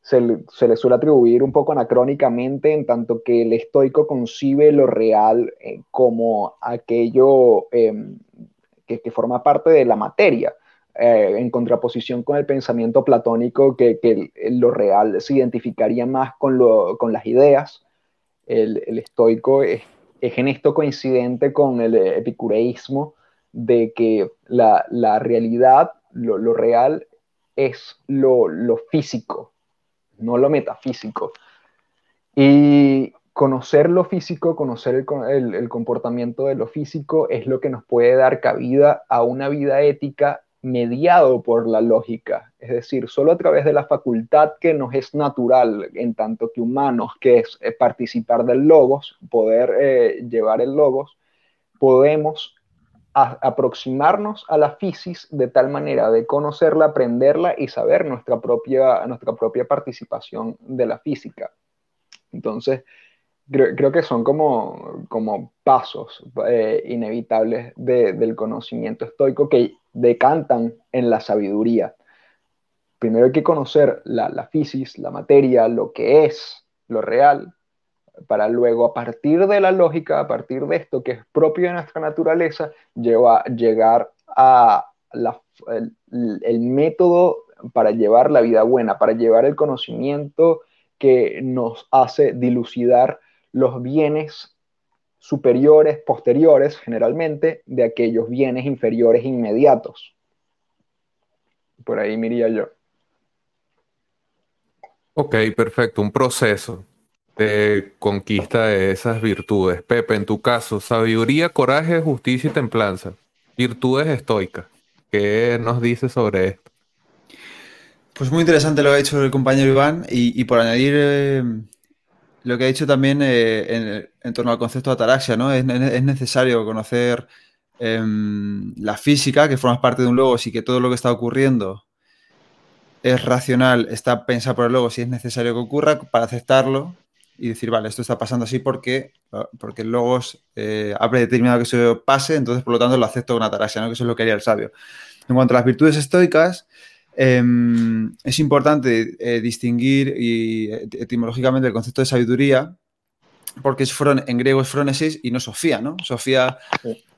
se, le suele atribuir un poco anacrónicamente en tanto que el estoico concibe lo real eh, como aquello em, que, que, forma parte de la materia. Eh, en contraposición con el pensamiento platónico, que, lo real se identificaría más con, las ideas. El, estoico es, en esto coincidente con el epicureísmo de que la, realidad, lo, real, es lo, físico, no lo metafísico. Y conocer lo físico, conocer el, el, comportamiento de lo físico es lo que nos puede dar cabida a una vida ética mediado por la lógica, es decir, solo a través de la facultad que nos es natural, en tanto que humanos, que es eh, participar del logos, poder eh, llevar el logos, podemos aproximarnos a la fisis de tal manera de conocerla, aprenderla y saber nuestra propia, nuestra propia participación de la física. Entonces, creo, que son como, como pasos eh, inevitables del conocimiento estoico que decantan en la sabiduría. Primero hay que conocer la, la la materia, lo que es, lo real, para luego a partir de la lógica, a partir de esto que es propio de nuestra naturaleza, lleva, llegar a el, método para llevar la vida buena, para llevar el conocimiento que nos hace dilucidar los bienes superiores, posteriores, generalmente, de aquellos bienes inferiores inmediatos. Por ahí miría yo. Ok, perfecto. Un proceso de conquista de esas virtudes. Pepe, en tu caso, sabiduría, coraje, justicia y templanza. Virtudes estoicas. ¿Qué nos dice sobre esto? Pues muy interesante lo que ha dicho el compañero Iván y, por añadir eh, lo que ha dicho también eh, en, torno al concepto de ataraxia, ¿no? Es, necesario conocer em, la física, que formas parte de un logos y que todo lo que está ocurriendo es racional, está pensado por el logos y es necesario que ocurra para aceptarlo y decir, vale, esto está pasando así porque, porque el logos eh, ha predeterminado que eso pase, entonces por lo tanto lo acepto con ataraxia, ¿no? que eso es lo que haría el sabio. En cuanto a las virtudes estoicas, em, es importante eh, distinguir y, etimológicamente el concepto de sabiduría, porque es en griego es frónesis y no Sofía, ¿no? Sofía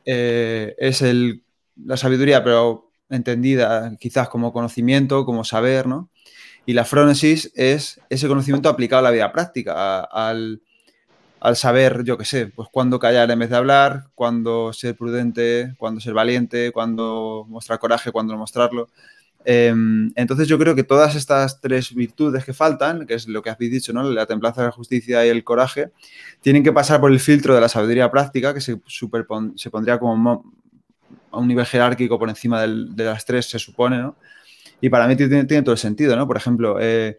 eh, es el, la sabiduría, pero entendida quizás como conocimiento, como saber, ¿no? Y la frónesis es ese conocimiento aplicado a la vida práctica, al, saber, yo qué sé, pues cuándo callar en vez de hablar, cuándo ser prudente, cuándo ser valiente, cuándo mostrar coraje, cuándo no mostrarlo. Em, entonces yo creo que todas estas tres virtudes que faltan, que es lo que habéis dicho, ¿no? La templanza, la justicia y el coraje, tienen que pasar por el filtro de la sabiduría práctica, que se, se pondría como a un nivel jerárquico por encima de las tres, se supone, ¿no? Y para mí tiene, todo el sentido, ¿no? Por ejemplo, eh,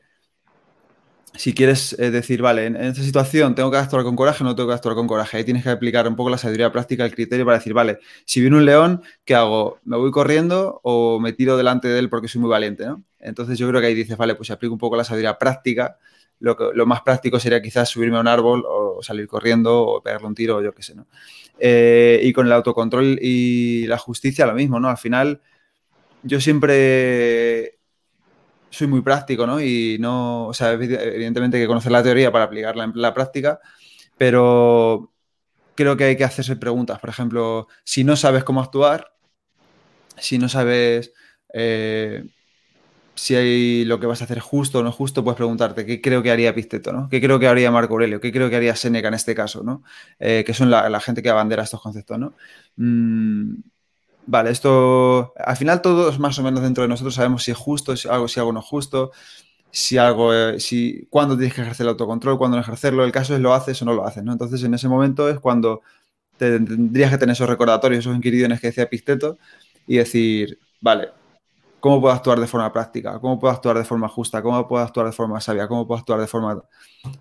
si quieres eh, decir, vale, en, esta situación tengo que actuar con coraje o no tengo que actuar con coraje, ahí tienes que aplicar un poco la sabiduría práctica, el criterio para decir, vale, si viene un león, ¿qué hago? ¿Me voy corriendo o me tiro delante de él porque soy muy valiente, ¿no? Entonces yo creo que ahí dices, vale, pues si aplico un poco la sabiduría práctica, lo, lo más práctico sería quizás subirme a un árbol o salir corriendo o pegarle un tiro o yo qué sé, ¿no? Eh, y con el autocontrol y la justicia lo mismo, ¿no? Al final yo siempre soy muy práctico, ¿no? Y no, o sea, evidentemente hay que conocer la teoría para aplicarla en la práctica, pero creo que hay que hacerse preguntas. Por ejemplo, si no sabes cómo actuar, si no sabes eh, si hay lo que vas a hacer justo o no justo, puedes preguntarte qué creo que haría Pisteto, ¿no? ¿Qué creo que haría Marco Aurelio? ¿Qué creo que haría Seneca en este caso, ¿no? Eh, que son la, gente que abandera estos conceptos, ¿no? Mm, vale, esto, al final todos más o menos dentro de nosotros sabemos si es justo, si algo, si algo no es justo, si algo, eh, si, cuándo tienes que ejercer el autocontrol, cuándo no ejercerlo, el caso es lo haces o no lo haces, ¿no? Entonces en ese momento es cuando tendrías que tener esos recordatorios, esos inquiridones que decía Pisteto y decir, vale, ¿cómo puedo actuar de forma práctica? ¿Cómo puedo actuar de forma justa? ¿Cómo puedo actuar de forma sabia? ¿Cómo puedo actuar de forma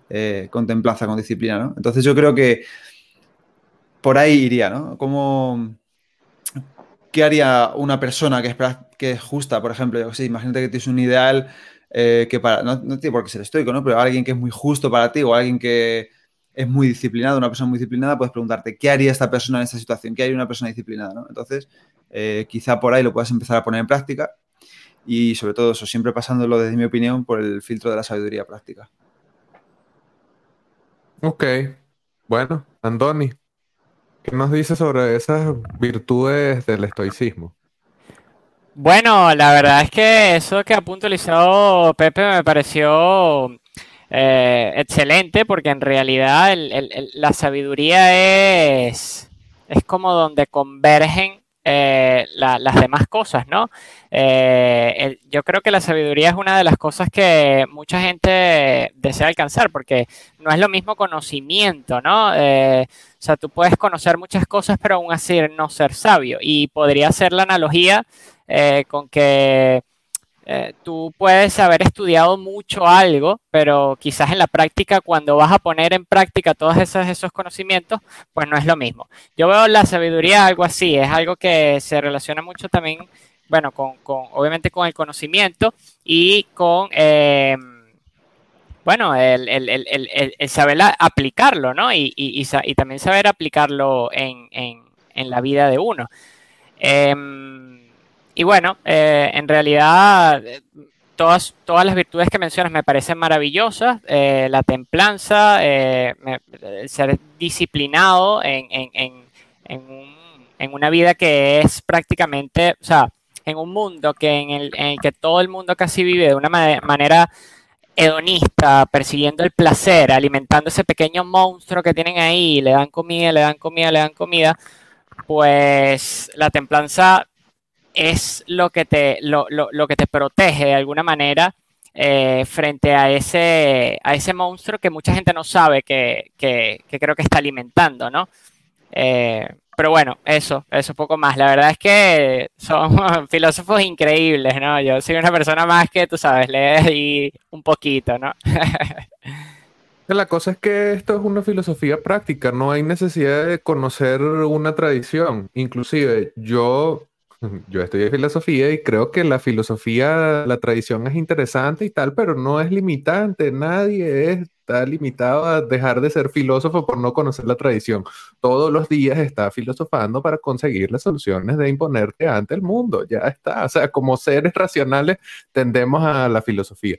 eh, con templanza, con disciplina, ¿no? Entonces yo creo que por ahí iría, ¿no? ¿Cómo ¿qué haría una persona que es, que es justa, por ejemplo? Yo sé, imagínate que tienes un ideal eh, que para, no, tiene por qué ser estoico, ¿no? Pero alguien que es muy justo para ti o alguien que es muy disciplinado, una persona muy disciplinada, puedes preguntarte, ¿qué haría esta persona en esta situación? ¿Qué haría una persona disciplinada? ¿no? Entonces, eh, quizá por ahí lo puedas empezar a poner en práctica y sobre todo eso, siempre pasándolo desde mi opinión por el filtro de la sabiduría práctica. Ok, bueno, Andoni, ¿Qué nos dice sobre esas virtudes del estoicismo? Bueno, la verdad es que eso que ha puntualizado Pepe me pareció eh, excelente porque en realidad la sabiduría es, es como donde convergen eh, las demás cosas, ¿no? Eh, yo creo que la sabiduría es una de las cosas que mucha gente desea alcanzar, porque no es lo mismo conocimiento, ¿no? Eh, o sea, tú puedes conocer muchas cosas, pero aún así no ser sabio. Y podría ser la analogía con que eh, tú puedes haber estudiado mucho algo, pero quizás en la práctica, cuando vas a poner en práctica todos esos, esos conocimientos, pues no es lo mismo. Yo veo la sabiduría algo así, es algo que se relaciona mucho también, bueno, con, obviamente con el conocimiento y con, eh, bueno, el, saber aplicarlo, ¿no? Y, también saber aplicarlo en, la vida de uno. Em, y bueno, eh, en realidad todas, todas las virtudes que mencionas me parecen maravillosas. Eh, la templanza, eh, ser disciplinado en, una vida que es prácticamente, o sea, en un mundo que en el, que todo el mundo casi vive de una manera hedonista, persiguiendo el placer, alimentando ese pequeño monstruo que tienen ahí, le dan comida, le dan comida, le dan comida, pues la templanza es lo que te, lo, que te protege de alguna manera eh, frente a ese, a ese monstruo que mucha gente no sabe que, creo que está alimentando, ¿no? Eh, pero bueno, eso, eso poco más. La verdad es que son (laughs) filósofos increíbles, ¿no? Yo soy una persona más que, tú sabes, leer un poquito, ¿no? (laughs) La cosa es que esto es una filosofía práctica, no hay necesidad de conocer una tradición. Inclusive yo (laughs) yo estudié filosofía y creo que la filosofía, la tradición es interesante y tal, pero no es limitante. Nadie está limitado a dejar de ser filósofo por no conocer la tradición. Todos los días está filosofando para conseguir las soluciones de imponerte ante el mundo. Ya está. O sea, como seres racionales tendemos a la filosofía.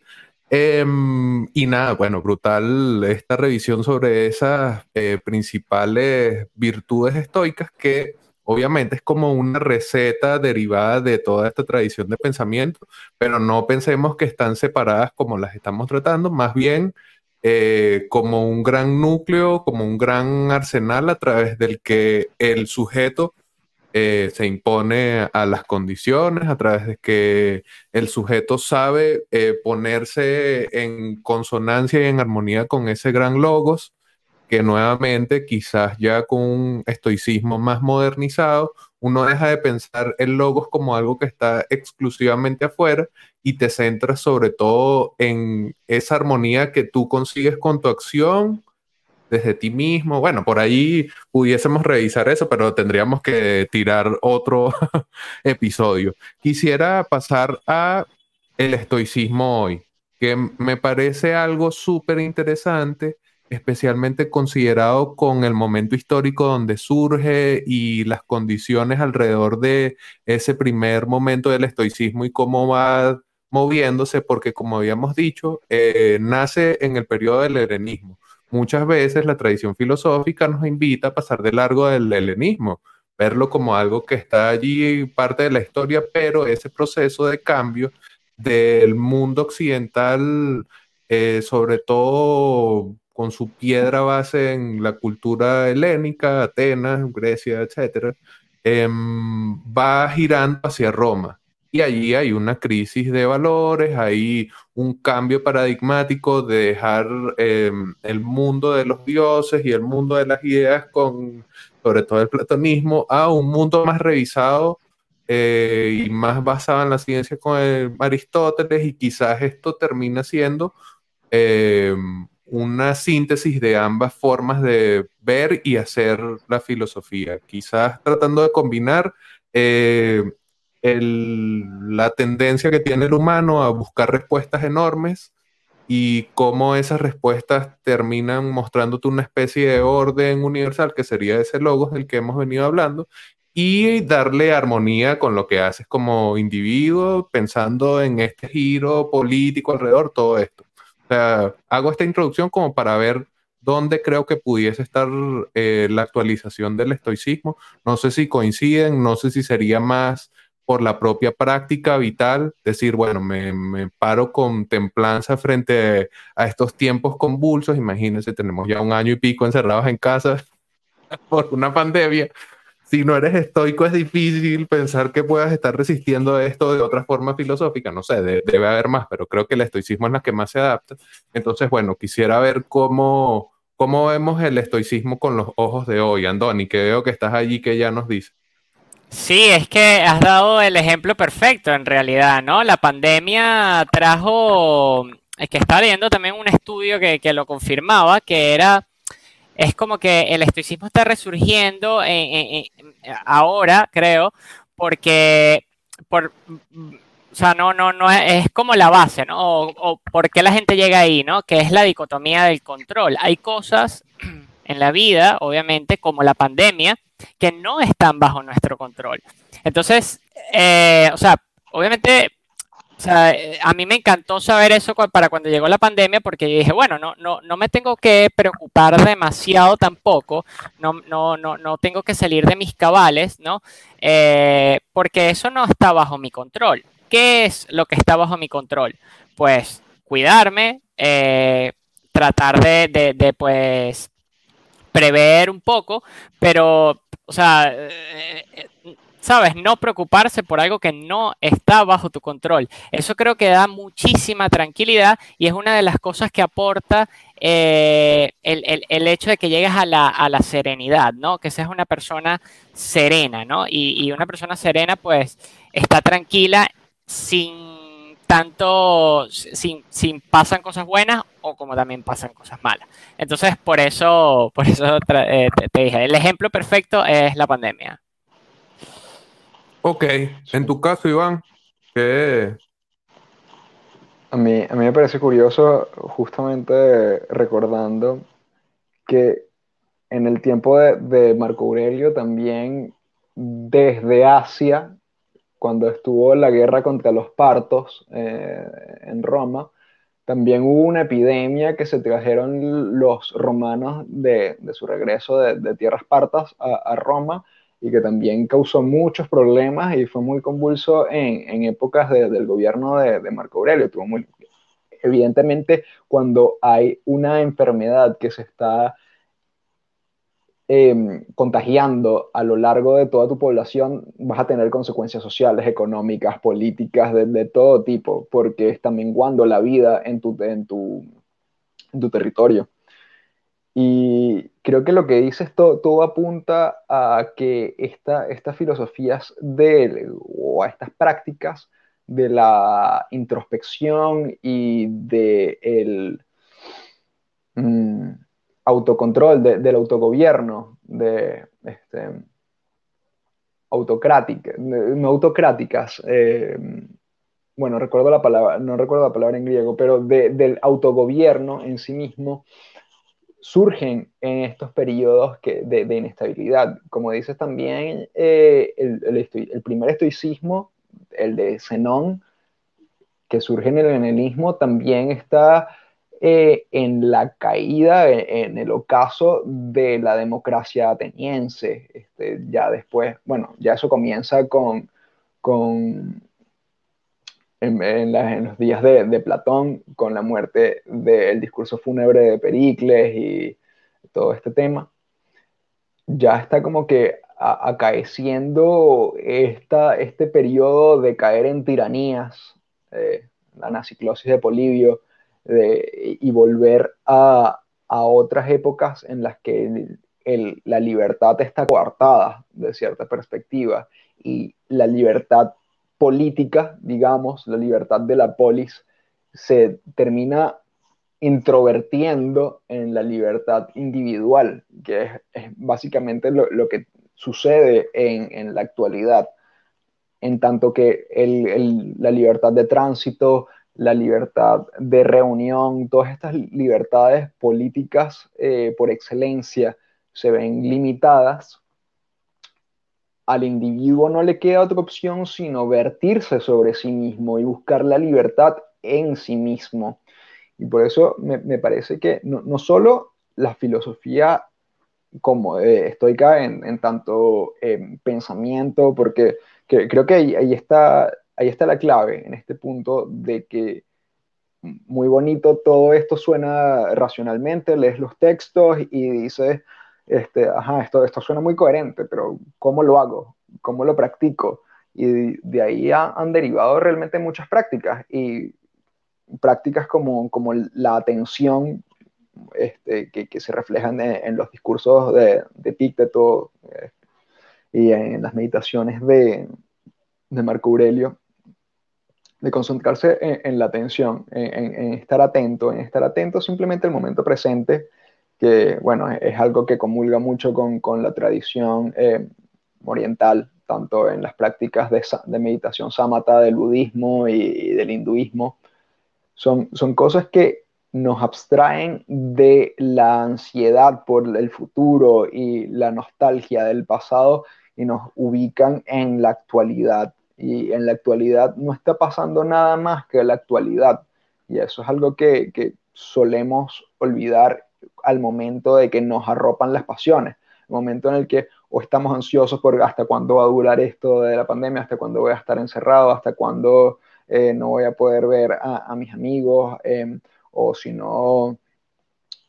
Em, y nada, bueno, brutal esta revisión sobre esas eh, principales virtudes estoicas que obviamente es como una receta derivada de toda esta tradición de pensamiento, pero no pensemos que están separadas como las estamos tratando, más bien eh, como un gran núcleo, como un gran arsenal a través del que el sujeto eh, se impone a las condiciones, a través de que el sujeto sabe eh, ponerse en consonancia y en armonía con ese gran logos, que nuevamente quizás ya con un estoicismo más modernizado, uno deja de pensar el logos como algo que está exclusivamente afuera y te centras sobre todo en esa armonía que tú consigues con tu acción desde ti mismo. Bueno, por ahí pudiésemos revisar eso, pero tendríamos que tirar otro (laughs) episodio. Quisiera pasar a el estoicismo hoy, que me parece algo súper interesante, especialmente considerado con el momento histórico donde surge y las condiciones alrededor de ese primer momento del estoicismo y cómo va moviéndose, porque como habíamos dicho, eh, nace en el periodo del helenismo. Muchas veces la tradición filosófica nos invita a pasar de largo del helenismo, verlo como algo que está allí, parte de la historia, pero ese proceso de cambio del mundo occidental, eh, sobre todo con su piedra base en la cultura helénica, Atenas, Grecia, etc., em, va girando hacia Roma. Y allí hay una crisis de valores, hay un cambio paradigmático de dejar em, el mundo de los dioses y el mundo de las ideas, con, sobre todo el platonismo, a un mundo más revisado eh, y más basado en la ciencia con Aristóteles y quizás esto termina siendo em, una síntesis de ambas formas de ver y hacer la filosofía, quizás tratando de combinar eh, la tendencia que tiene el humano a buscar respuestas enormes y cómo esas respuestas terminan mostrándote una especie de orden universal, que sería ese logo del que hemos venido hablando, y darle armonía con lo que haces como individuo, pensando en este giro político alrededor, todo esto. Hago esta introducción como para ver dónde creo que pudiese estar eh, la actualización del estoicismo. No sé si coinciden, no sé si sería más por la propia práctica vital, decir, bueno, me, paro con templanza frente a estos tiempos convulsos, imagínense, tenemos ya un año y pico encerrados en casa (laughs) por una pandemia. Si no eres estoico es difícil pensar que puedas estar resistiendo esto de otra forma filosófica, no sé, debe haber más, pero creo que el estoicismo es la que más se adapta. Entonces, bueno, quisiera ver cómo, cómo vemos el estoicismo con los ojos de hoy, Andoni, que veo que estás allí, que ya nos dice. Sí, es que has dado el ejemplo perfecto en realidad, ¿no? La pandemia trajo, es que estaba leyendo también un estudio que, lo confirmaba, que era, es como que el estoicismo está resurgiendo ahora, creo, porque, por, o sea, no, no, no es, como la base, ¿no? O, por qué la gente llega ahí, ¿no? Que es la dicotomía del control. Hay cosas (clears throat) en la vida, obviamente, como la pandemia, que no están bajo nuestro control. Entonces, eh, o sea, obviamente, o sea, a mí me encantó saber eso para cuando llegó la pandemia, porque yo dije, bueno, no, no, no me tengo que preocupar demasiado tampoco, no, no, no, no tengo que salir de mis cabales, ¿no? Eh, porque eso no está bajo mi control. ¿Qué es lo que está bajo mi control? Pues cuidarme, eh, tratar de, de, pues, prever un poco, pero o sea, eh, eh, sabes, no preocuparse por algo que no está bajo tu control. Eso creo que da muchísima tranquilidad y es una de las cosas que aporta eh, el, hecho de que llegues a la, serenidad, ¿no? Que seas una persona serena, ¿no? Y, y una persona serena, pues, está tranquila sin tanto sin, sin, pasan cosas buenas o como también pasan cosas malas. Entonces, por eso, por eso eh, te, dije, el ejemplo perfecto es la pandemia. Ok, en tu caso, Iván, ¿qué? A mí, a mí me parece curioso, justamente recordando que en el tiempo de, Marco Aurelio también desde Asia, cuando estuvo la guerra contra los partos eh, en Roma, también hubo una epidemia que se trajeron los romanos de, su regreso de, tierras partas a, Roma y que también causó muchos problemas y fue muy convulso en, épocas del gobierno de, Marco Aurelio. Tuvo muy, evidentemente, cuando hay una enfermedad que se está Em, contagiando a lo largo de toda tu población, vas a tener consecuencias sociales, económicas, políticas, de, todo tipo, porque está menguando la vida en tu, en tu, en tu territorio. Y creo que lo que dices todo, todo apunta a que esta, estas filosofías de, o a estas prácticas de la introspección y de el, mm, autocontrol, del autogobierno, de este, no autocráticas, eh, bueno, recuerdo la palabra, no recuerdo la palabra en griego, pero del autogobierno en sí mismo, surgen en estos periodos de, inestabilidad. Como dices también, eh, el, primer estoicismo, el de Zenón, que surge en el helenismo, también está eh, en la caída, en, el ocaso de la democracia ateniense. Este, ya después, bueno, ya eso comienza con en, los días de, Platón, con la muerte del discurso fúnebre de Pericles y todo este tema. Ya está como que acaeciendo esta, este periodo de caer en tiranías, eh, la naciclosis de Polibio, y volver a, otras épocas en las que la libertad está coartada de cierta perspectiva y la libertad política, digamos, la libertad de la polis, se termina introvertiendo en la libertad individual, que es, básicamente lo, que sucede en, la actualidad, en tanto que la libertad de tránsito, la libertad de reunión, todas estas libertades políticas eh, por excelencia se ven limitadas, al individuo no le queda otra opción sino vertirse sobre sí mismo y buscar la libertad en sí mismo. Y por eso me, parece que no, solo la filosofía como eh, estoica en, tanto eh, pensamiento, porque creo que ahí está ahí está la clave en este punto de que muy bonito todo esto suena racionalmente, lees los textos y dices, este, ajá, esto, esto suena muy coherente, pero ¿cómo lo hago? ¿Cómo lo practico? Y de ahí han derivado realmente muchas prácticas y prácticas como, como la atención este, que, que, se reflejan en, los discursos de, de Pícteto eh, y en las meditaciones de, de Marco Aurelio, de concentrarse en, la atención, en, estar atento, en estar atento simplemente al momento presente, que bueno, es, algo que comulga mucho con, la tradición eh, oriental, tanto en las prácticas de, meditación samata del budismo y, del hinduismo. Son, son cosas que nos abstraen de la ansiedad por el futuro y la nostalgia del pasado y nos ubican en la actualidad y en la actualidad no está pasando nada más que la actualidad. Y eso es algo que, que solemos olvidar al momento de que nos arropan las pasiones, el momento en el que o estamos ansiosos por hasta cuándo va a durar esto de la pandemia, hasta cuándo voy a estar encerrado, hasta cuándo eh, no voy a poder ver a, mis amigos, em, o si no,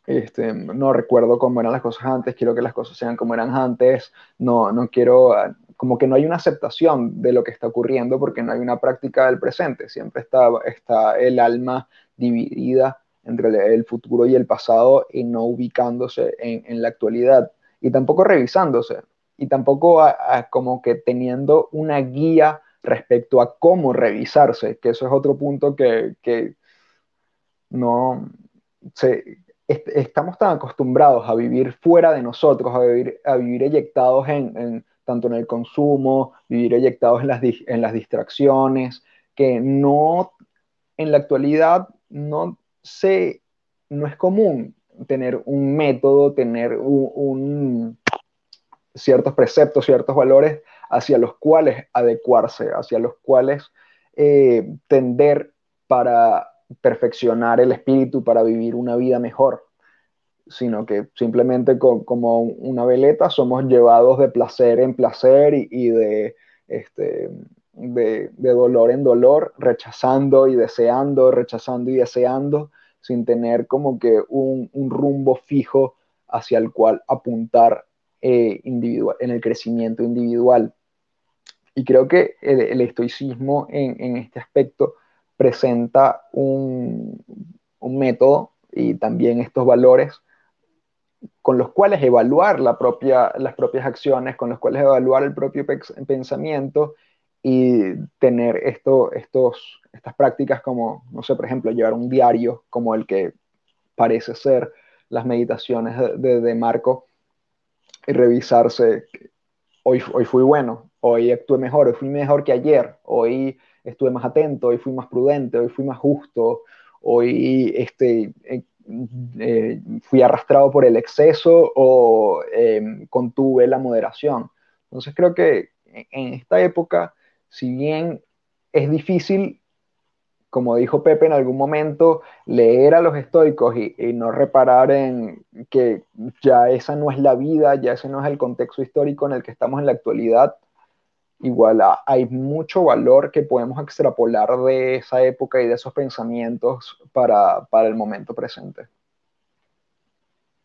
este, no recuerdo cómo eran las cosas antes, quiero que las cosas sean como eran antes, no, no quiero como que no hay una aceptación de lo que está ocurriendo porque no hay una práctica del presente, siempre está, está el alma dividida entre el futuro y el pasado y no ubicándose en, la actualidad y tampoco revisándose y tampoco como que teniendo una guía respecto a cómo revisarse, que eso es otro punto que, no estamos tan acostumbrados a vivir fuera de nosotros, a vivir, a vivir eyectados en, tanto en el consumo, vivir eyectados en las, en las distracciones, que no, en la actualidad no no es común tener un método, tener un, ciertos preceptos, ciertos valores hacia los cuales adecuarse, hacia los cuales eh, tender para perfeccionar el espíritu, para vivir una vida mejor, sino que simplemente como una veleta somos llevados de placer en placer y, de, este, de, dolor en dolor, rechazando y deseando, rechazando y deseando, sin tener como que un, rumbo fijo hacia el cual apuntar eh, individual, en el crecimiento individual. Y creo que el, estoicismo en, este aspecto presenta un, método y también estos valores con los cuales evaluar la propia, las propias acciones, con los cuales evaluar el propio pensamiento y tener esto, estos, estas prácticas como, no sé, por ejemplo, llevar un diario como el que parece ser las meditaciones de, Marco y revisarse, hoy, hoy fui bueno, hoy actué mejor, hoy fui mejor que ayer, hoy estuve más atento, hoy fui más prudente, hoy fui más justo, hoy este, eh, eh, fui arrastrado por el exceso o em, contuve la moderación. Entonces creo que en esta época si bien es difícil, como dijo Pepe en algún momento, leer a los estoicos y, no reparar en que ya esa no es la vida, ya ese no es el contexto histórico en el que estamos en la actualidad, igual hay mucho valor que podemos extrapolar de esa época y de esos pensamientos para el momento presente.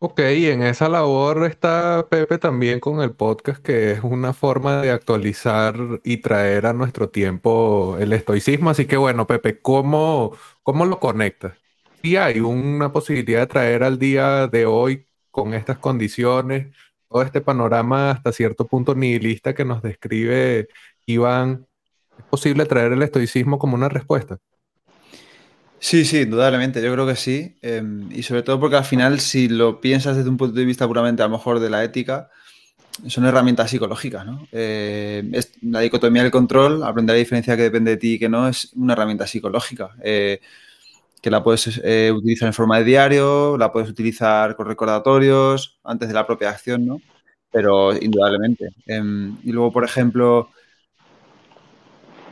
Ok, y en esa labor está Pepe también con el podcast, que es una forma de actualizar y traer a nuestro tiempo el estoicismo. Así que bueno, Pepe, ¿cómo, cómo lo conectas? Si hay una posibilidad de traer al día de hoy con estas condiciones, todo este panorama hasta cierto punto nihilista que nos describe Iván, ¿es posible traer el estoicismo como una respuesta? Sí, sí, indudablemente, yo creo que sí. Em, y sobre todo porque al final, si lo piensas desde un punto de vista puramente a lo mejor de la ética, son herramientas psicológicas, ¿no? Eh, la dicotomía del control, aprender la diferencia que depende de ti y que no, es una herramienta psicológica. Eh, que la puedes eh, utilizar en forma de diario, la puedes utilizar con recordatorios, antes de la propia acción, ¿no? Pero indudablemente. Em, y luego, por ejemplo,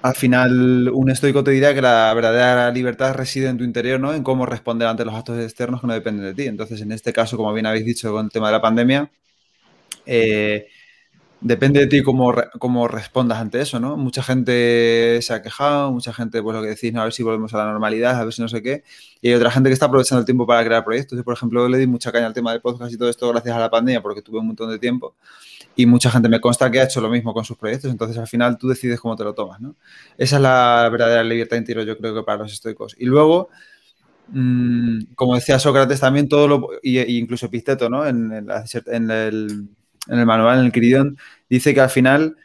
al final, un estoico te dirá que la verdadera libertad reside en tu interior, ¿no? En cómo responder ante los actos externos que no dependen de ti. Entonces, en este caso, como bien habéis dicho con el tema de la pandemia, eh, depende de ti cómo, cómo, respondas ante eso, ¿no? Mucha gente se ha quejado, mucha gente, pues lo que decís, ¿no? a ver si volvemos a la normalidad, a ver si no sé qué. Y hay otra gente que está aprovechando el tiempo para crear proyectos. Por ejemplo, le di mucha caña al tema del podcast y todo esto gracias a la pandemia porque tuve un montón de tiempo y mucha gente me consta que ha hecho lo mismo con sus proyectos, entonces al final tú decides cómo te lo tomas, ¿no? Esa es la verdadera libertad interior, yo creo que para los estoicos. Y luego, mm, como decía Sócrates también, todo lo, y, incluso Episteto, ¿no? En, el, manual, en el Quiridión, dice que al final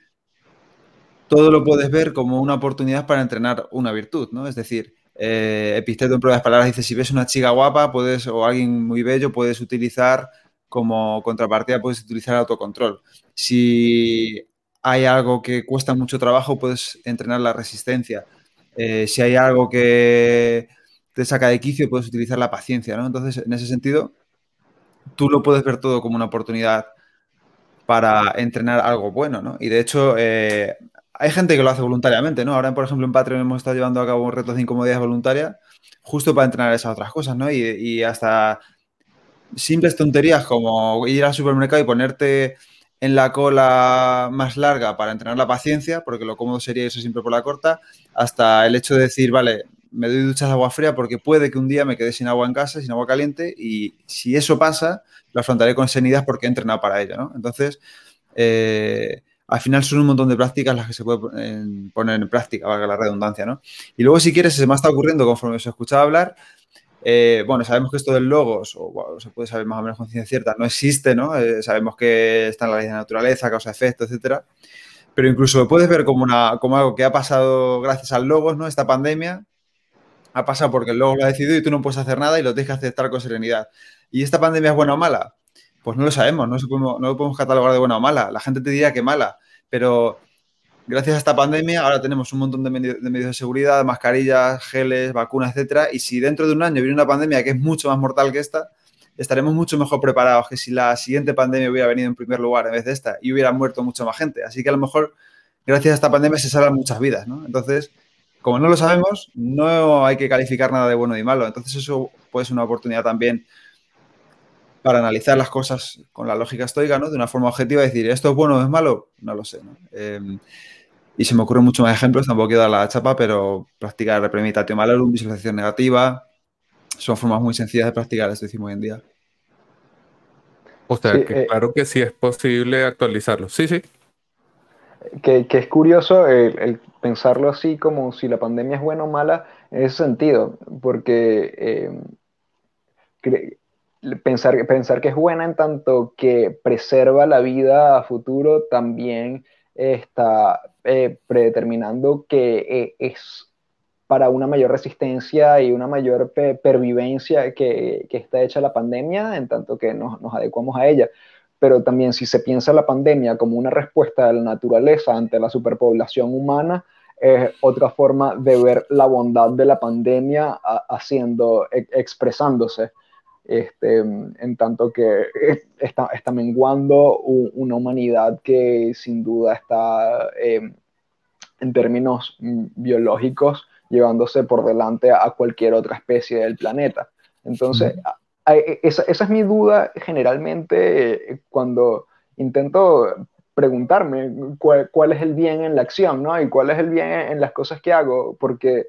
todo lo puedes ver como una oportunidad para entrenar una virtud, ¿no? Es decir, eh, Episteto en pruebas palabras dice, si ves una chica guapa puedes, o alguien muy bello, puedes utilizar como contrapartida puedes utilizar el autocontrol. Si hay algo que cuesta mucho trabajo, puedes entrenar la resistencia. Eh, si hay algo que te saca de quicio, puedes utilizar la paciencia, ¿no? Entonces, en ese sentido, tú lo puedes ver todo como una oportunidad para entrenar algo bueno, ¿no? Y de hecho, eh, hay gente que lo hace voluntariamente, ¿no? Ahora, por ejemplo, en Patreon hemos estado llevando a cabo un reto de incomodidad voluntaria justo para entrenar esas otras cosas, ¿no? y hasta simples tonterías como ir al supermercado y ponerte en la cola más larga para entrenar la paciencia, porque lo cómodo sería eso siempre por la corta, hasta el hecho de decir, vale, me doy duchas de agua fría porque puede que un día me quede sin agua en casa, sin agua caliente, y si eso pasa, lo afrontaré con serenidad porque he entrenado para ello, ¿no? Entonces, eh, al final son un montón de prácticas las que se pueden poner en práctica, valga la redundancia, ¿no? Y luego, si quieres, se me está ocurriendo conforme os escuchaba hablar, eh, bueno, sabemos que esto del logos, o se puede saber más o menos con ciencia cierta, no existe, ¿no? Eh, sabemos que está en la ley de naturaleza, causa-efecto, etcétera. Pero incluso lo puedes ver como, una, como algo que ha pasado gracias al logos, ¿no? Esta pandemia ha pasado porque el logos lo ha decidido y tú no puedes hacer nada y lo tienes que aceptar con serenidad. ¿Y esta pandemia es buena o mala? Pues no lo sabemos, no, no lo podemos catalogar de buena o mala. La gente te diría que mala, Pero gracias a esta pandemia ahora tenemos un montón de, medios de seguridad, mascarillas, geles, vacunas, etcétera. Y si dentro de un año viene una pandemia que es mucho más mortal que esta, estaremos mucho mejor preparados que si la siguiente pandemia hubiera venido en primer lugar en vez de esta y hubiera muerto mucha más gente. Así que a lo mejor gracias a esta pandemia se salvan muchas vidas. Entonces, como no lo sabemos, no hay que calificar nada de bueno y malo. Entonces eso puede ser una oportunidad también para analizar las cosas con la lógica estoica, ¿no? De una forma objetiva, decir, ¿esto es bueno o es malo? No lo sé. Em, y se me ocurren muchos más ejemplos, tampoco quiero dar la chapa, pero practicar repremitatio malorum, visualización negativa, son formas muy sencillas de practicar esto decimos hoy en día. O sea, que eh, claro que sí es posible actualizarlo. Sí, sí. Que, es curioso el, pensarlo así como si la pandemia es buena o mala en ese sentido, porque eh, pensar, pensar que es buena en tanto que preserva la vida a futuro también está eh, predeterminando que es para una mayor resistencia y una mayor pervivencia que, que, está hecha la pandemia, en tanto que nos, nos, adecuamos a ella. Pero también si se piensa la pandemia como una respuesta de la naturaleza ante la superpoblación humana, es otra forma de ver la bondad de la pandemia haciendo, e, expresándose. Este, en tanto que (laughs) está, está menguando una humanidad que sin duda está eh, en términos mm, biológicos llevándose por delante a cualquier otra especie del planeta. Entonces, e, esa, es mi duda generalmente eh, cuando intento preguntarme cuál, es el bien en la acción, ¿no? Y cuál es el bien en las cosas que hago, porque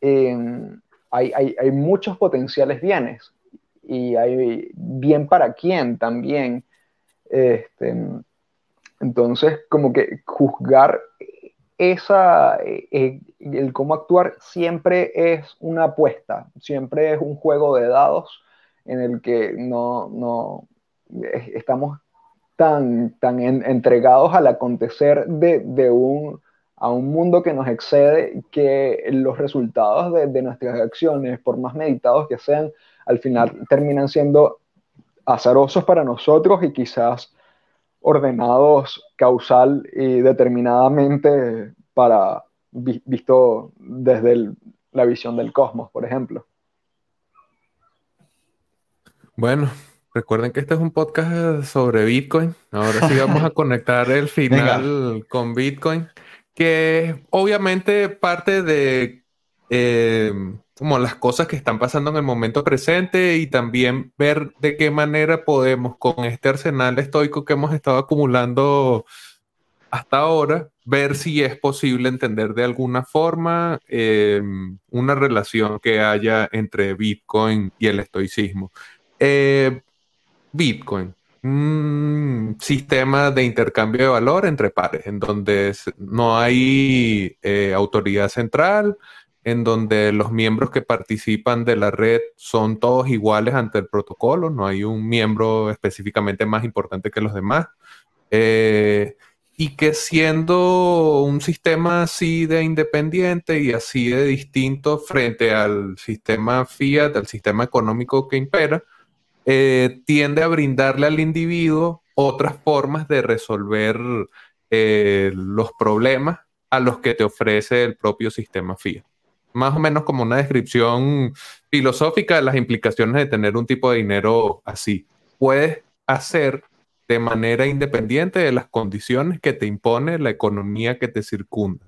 em, hay, hay, muchos potenciales bienes y hay bien para quién también. Este, entonces, como que juzgar esa, eh, eh, el cómo actuar siempre es una apuesta, siempre es un juego de dados en el que no, no estamos tan, tan entregados al acontecer de, de, un, a un mundo que nos excede que los resultados de nuestras acciones, por más meditados que sean, al final terminan siendo azarosos para nosotros y quizás ordenados causal y determinadamente para visto desde la visión del cosmos, por ejemplo. Bueno, recuerden que este es un podcast sobre Bitcoin. Ahora sí vamos a (laughs) conectar el final con Bitcoin, que obviamente parte de eh, como las cosas que están pasando en el momento presente y también ver de qué manera podemos con este arsenal estoico que hemos estado acumulando hasta ahora, ver si es posible entender de alguna forma em, una relación que haya entre Bitcoin y el estoicismo. Eh, Bitcoin, un sistema de intercambio de valor entre pares, en donde no hay eh, autoridad central, en donde los miembros que participan de la red son todos iguales ante el protocolo, no hay un miembro específicamente más importante que los demás. Eh, y que siendo un sistema así de independiente y así de distinto frente al sistema fiat, al sistema económico que impera, eh, tiende a brindarle al individuo otras formas de resolver eh, los problemas a los que te ofrece el propio sistema fiat más o menos como una descripción filosófica de las implicaciones de tener un tipo de dinero así. Puedes hacer de manera independiente de las condiciones que te impone la economía que te circunda.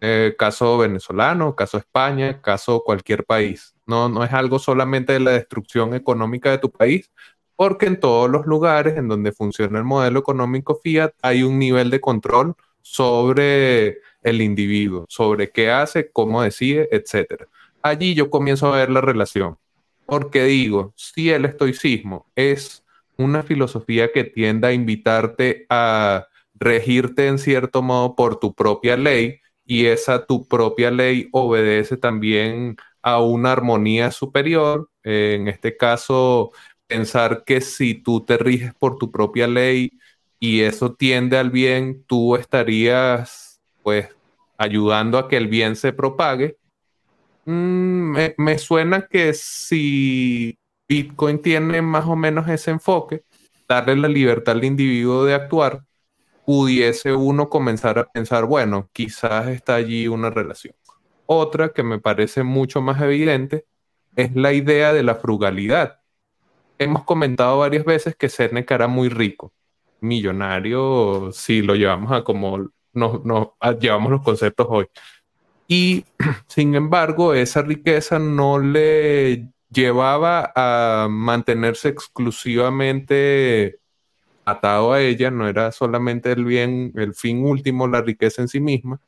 Eh, caso venezolano, caso España, caso cualquier país. No, no es algo solamente de la destrucción económica de tu país, porque en todos los lugares en donde funciona el modelo económico fiat hay un nivel de control sobre el individuo, sobre qué hace, cómo decide, etc. Allí yo comienzo a ver la relación, porque digo, si el estoicismo es una filosofía que tiende a invitarte a regirte en cierto modo por tu propia ley, y esa tu propia ley obedece también a una armonía superior, en este caso, pensar que si tú te riges por tu propia ley y eso tiende al bien, tú estarías pues ayudando a que el bien se propague. Mm, me, suena que si Bitcoin tiene más o menos ese enfoque, darle la libertad al individuo de actuar, pudiese uno comenzar a pensar, bueno, quizás está allí una relación. Otra que me parece mucho más evidente es la idea de la frugalidad. Hemos comentado varias veces que Seneca era muy rico, millonario, si lo llevamos a como nos, llevamos los conceptos hoy. Y (clears throat) sin embargo, esa riqueza no le llevaba a mantenerse exclusivamente atado a ella, no era solamente el bien, el fin último, la riqueza en sí misma,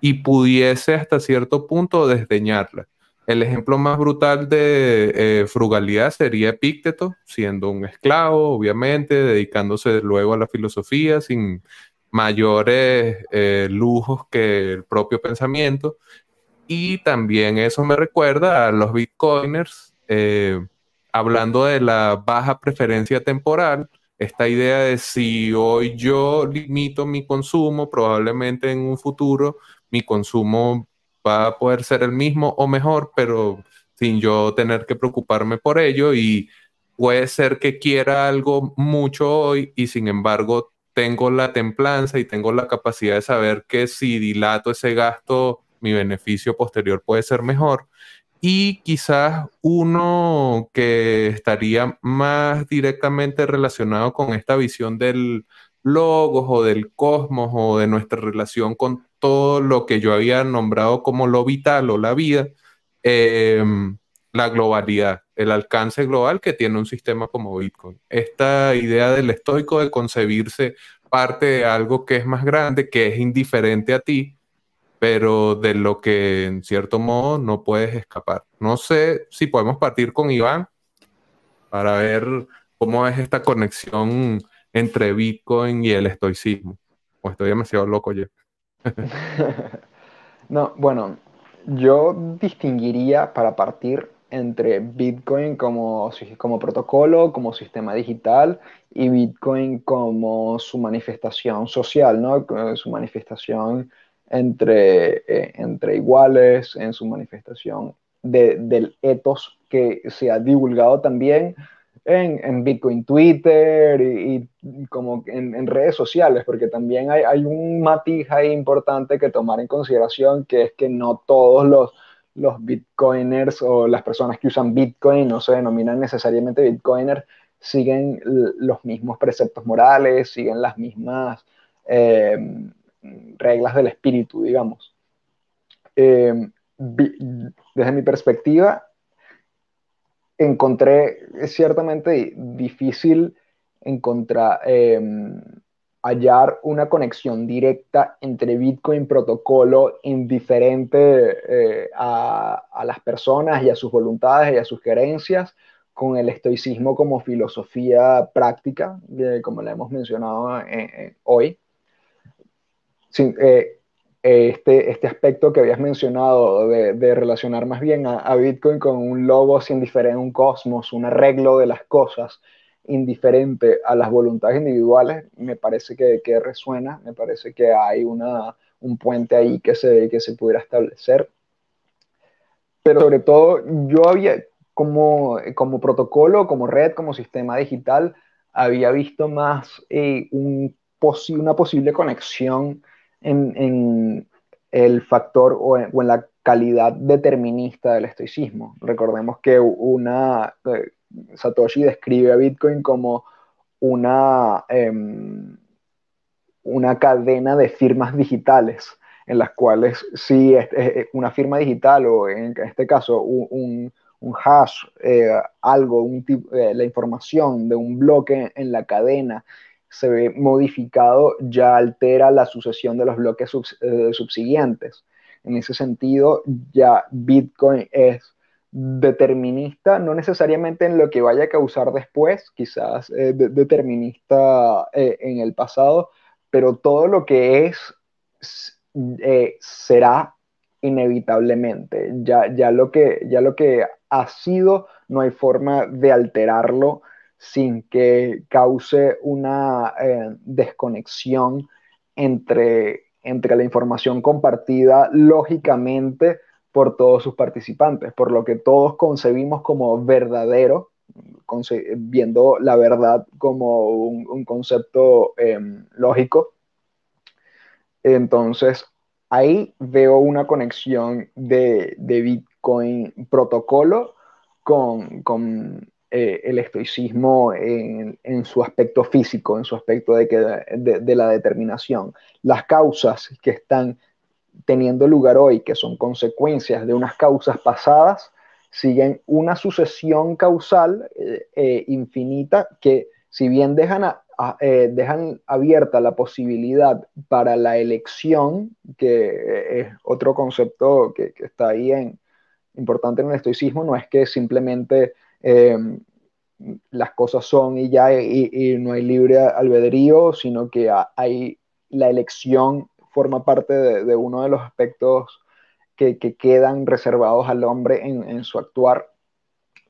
y pudiese hasta cierto punto desdeñarla. El ejemplo más brutal de eh, frugalidad sería Epícteto, siendo un esclavo, obviamente, dedicándose luego a la filosofía sin mayores eh, lujos que el propio pensamiento. Y también eso me recuerda a los bitcoiners, eh, hablando de la baja preferencia temporal, esta idea de si hoy yo limito mi consumo, probablemente en un futuro mi consumo va a poder ser el mismo o mejor, pero sin yo tener que preocuparme por ello y puede ser que quiera algo mucho hoy y sin embargo tengo la templanza y tengo la capacidad de saber que si dilato ese gasto, mi beneficio posterior puede ser mejor. Y quizás uno que estaría más directamente relacionado con esta visión del logos o del cosmos o de nuestra relación con todo lo que yo había nombrado como lo vital o la vida, em, la globalidad, el alcance global que tiene un sistema como Bitcoin. Esta idea del estoico de concebirse parte de algo que es más grande, que es indiferente a ti, pero de lo que en cierto modo no puedes escapar. No sé si podemos partir con Iván para ver cómo es esta conexión entre Bitcoin y el estoicismo. O estoy demasiado loco ya. (laughs) no, bueno, yo distinguiría para partir entre Bitcoin como, como protocolo, como sistema digital y Bitcoin como su manifestación social, ¿no? Su manifestación entre, eh, entre iguales, en su manifestación del ethos que se ha divulgado también en, en Bitcoin Twitter y, como en, redes sociales, porque también hay, hay, un matiz ahí importante que tomar en consideración, que es que no todos los, los bitcoiners o las personas que usan Bitcoin no se denominan necesariamente bitcoiners, siguen los mismos preceptos morales, siguen las mismas... Eh, reglas del espíritu, digamos. Eh, desde mi perspectiva, encontré ciertamente difícil encontrar, em, hallar una conexión directa entre Bitcoin protocolo indiferente eh, a, las personas y a sus voluntades y a sus querencias con el estoicismo como filosofía práctica, como le hemos mencionado eh, hoy. Eh, este, este aspecto que habías mencionado de, relacionar más bien a, Bitcoin con un logo sin diferente, un cosmos, un arreglo de las cosas indiferente a las voluntades individuales, me parece que, resuena, me parece que hay una, un puente ahí que se, que se pudiera establecer. Pero sobre todo, yo había, como, como protocolo, como red, como sistema digital, había visto más eh, un una posible conexión en, el factor o en, la calidad determinista del estoicismo. Recordemos que una, eh, Satoshi describe a Bitcoin como una, em, una cadena de firmas digitales en las cuales si una firma digital o en este caso un, hash, eh, algo, un eh, la información de un bloque en la cadena se ve modificado, ya altera la sucesión de los bloques eh, subsiguientes. En ese sentido, ya Bitcoin es determinista, no necesariamente en lo que vaya a causar después, quizás eh, determinista eh, en el pasado, pero todo lo que es será inevitablemente. Ya, ya, lo que, ya lo que ha sido, no hay forma de alterarlo sin que cause una eh, desconexión entre, entre la información compartida lógicamente por todos sus participantes, por lo que todos concebimos como verdadero, viendo la verdad como un, concepto em, lógico, Entonces, ahí veo una conexión de, Bitcoin protocolo con, eh, el estoicismo en, su aspecto físico, en su aspecto de, que, de, la determinación. Las causas que están teniendo lugar hoy, que son consecuencias de unas causas pasadas, siguen una sucesión causal eh, eh, infinita que si bien dejan eh, dejan abierta la posibilidad para la elección, que es otro concepto que, está ahí en, importante en el estoicismo, no es que simplemente em, las cosas son y ya y, no hay libre albedrío, sino que hay la elección forma parte de, uno de los aspectos que, quedan reservados al hombre en, su actuar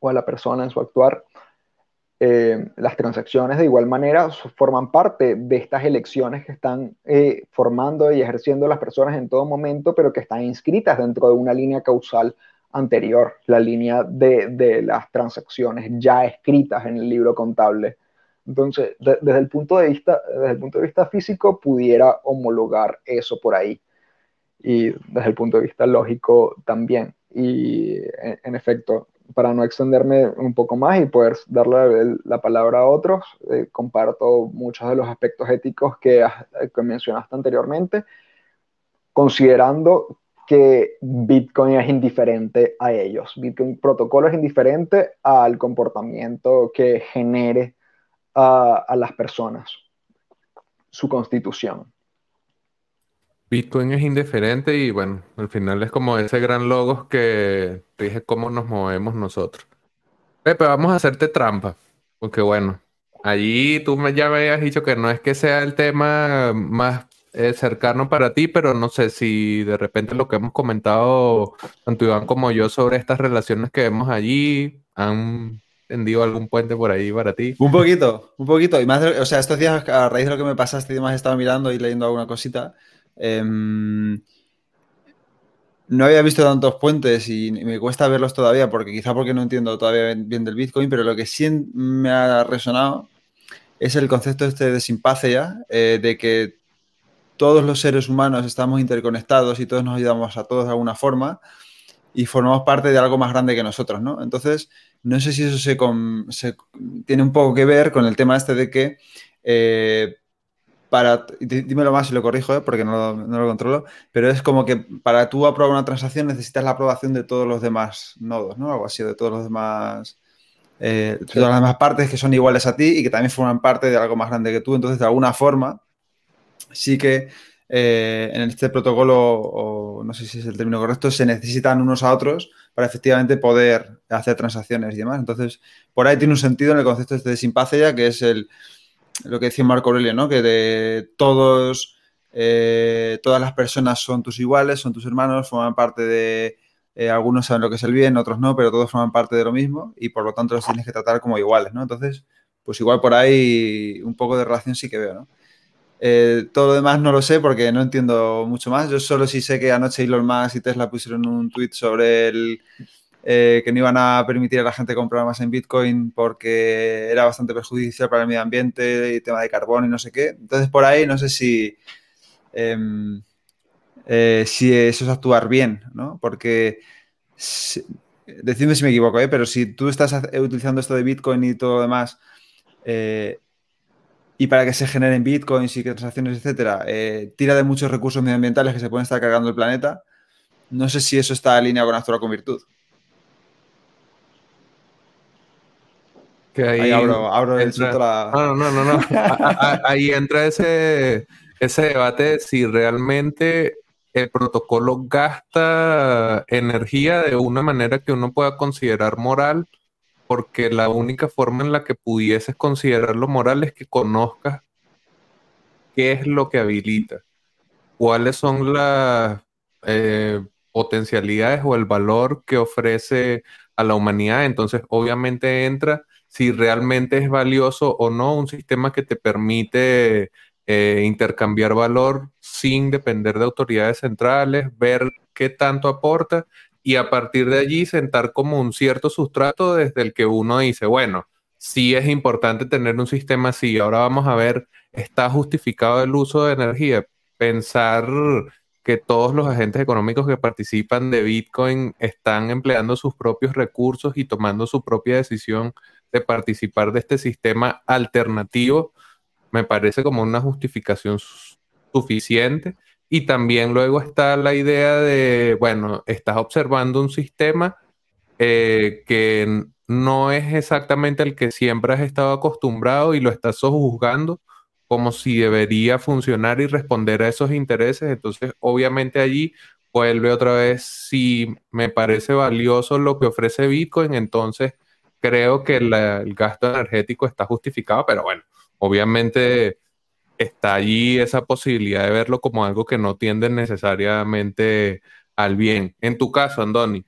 o a la persona en su actuar. Eh, las transacciones de igual manera forman parte de estas elecciones que están eh, formando y ejerciendo las personas en todo momento, pero que están inscritas dentro de una línea causal anterior, la línea de, las transacciones ya escritas en el libro contable. Entonces, desde, el punto de vista, desde el punto de vista físico, pudiera homologar eso por ahí. Y desde el punto de vista lógico también. Y en efecto, para no extenderme un poco más y poder darle la palabra a otros, eh, comparto muchos de los aspectos éticos que, que, mencionaste anteriormente, considerando que Bitcoin es indiferente a ellos. Bitcoin protocolo es indiferente al comportamiento que genere a, las personas, su constitución. Bitcoin es indiferente y bueno, al final es como ese gran logo que dije cómo nos movemos nosotros. Pepe, vamos a hacerte trampa, porque bueno, allí tú ya me habías dicho que no es que sea el tema más eh, cercano para ti, pero no sé si de repente lo que hemos comentado tanto Iván como yo sobre estas relaciones que vemos allí han tendido algún puente por ahí para ti. Un poquito, un poquito. Y más, o sea, estos días a raíz de lo que me pasaste y demás, estaba mirando y leyendo alguna cosita. Em, no había visto tantos puentes y me cuesta verlos todavía, porque quizá porque no entiendo todavía bien del Bitcoin, pero lo que sí me ha resonado es el concepto este de simpacia, eh, de que todos los seres humanos estamos interconectados y todos nos ayudamos a todos de alguna forma y formamos parte de algo más grande que nosotros, ¿no? Entonces, no sé si eso se, tiene un poco que ver con el tema este de que eh, para, dímelo más si lo corrijo, ¿eh? porque no lo, controlo, pero es como que para tú aprobar una transacción necesitas la aprobación de todos los demás nodos, ¿no? Algo así, de todos los demás, eh, todas las demás partes que son iguales a ti y que también forman parte de algo más grande que tú. Entonces, de alguna forma, sí que eh, en este protocolo, o no sé si es el término correcto, se necesitan unos a otros para efectivamente poder hacer transacciones y demás. Entonces, por ahí tiene un sentido en el concepto este de simpacia, que es el lo que decía Marco Aurelio, ¿no? Que de todos, eh, todas las personas son tus iguales, son tus hermanos, forman parte de, eh, algunos saben lo que es el bien, otros no, pero todos forman parte de lo mismo y por lo tanto los tienes que tratar como iguales, ¿no? Entonces, pues igual por ahí un poco de relación sí que veo, ¿no? Eh, todo lo demás no lo sé porque no entiendo mucho más. Yo solo sí sé que anoche Elon Musk y Tesla pusieron un tweet sobre eh, que no iban a permitir a la gente comprar más en Bitcoin porque era bastante perjudicial para el medio ambiente y tema de carbón y no sé qué. Entonces, por ahí no sé si, em, eh, si eso es actuar bien, ¿no? Porque, decidme si me equivoco, pero si tú estás utilizando esto de Bitcoin y todo lo demás, y para que se generen bitcoins y transacciones, etcétera, tira de muchos recursos medioambientales que se pueden estar cargando el planeta. No sé si eso está alineado con actuar con virtud. ahí, abro, el No, no, no, no. (laughs) ahí entra ese, ese debate si realmente el protocolo gasta energía de una manera que uno pueda considerar moral, porque la única forma en la que pudieses considerarlo moral es que conozcas qué es lo que habilita, cuáles son las eh, potencialidades o el valor que ofrece a la humanidad. Entonces, obviamente entra si realmente es valioso o no un sistema que te permite eh, intercambiar valor sin depender de autoridades centrales, ver qué tanto aporta y a partir de allí sentar como un cierto sustrato desde el que uno dice, bueno, sí es importante tener un sistema así, ahora vamos a ver, ¿está justificado el uso de energía? pensar que todos los agentes económicos que participan de Bitcoin están empleando sus propios recursos y tomando su propia decisión de participar de este sistema alternativo, me parece como una justificación suficiente. Y también luego está la idea de, bueno, estás observando un sistema eh, que no es exactamente el que siempre has estado acostumbrado y lo estás sojuzgando como si debería funcionar y responder a esos intereses. Entonces, obviamente allí vuelve otra vez, si me parece valioso lo que ofrece Bitcoin, entonces creo que el gasto energético está justificado, pero bueno, obviamente está allí esa posibilidad de verlo como algo que no tiende necesariamente al bien. En tu caso, Andoni,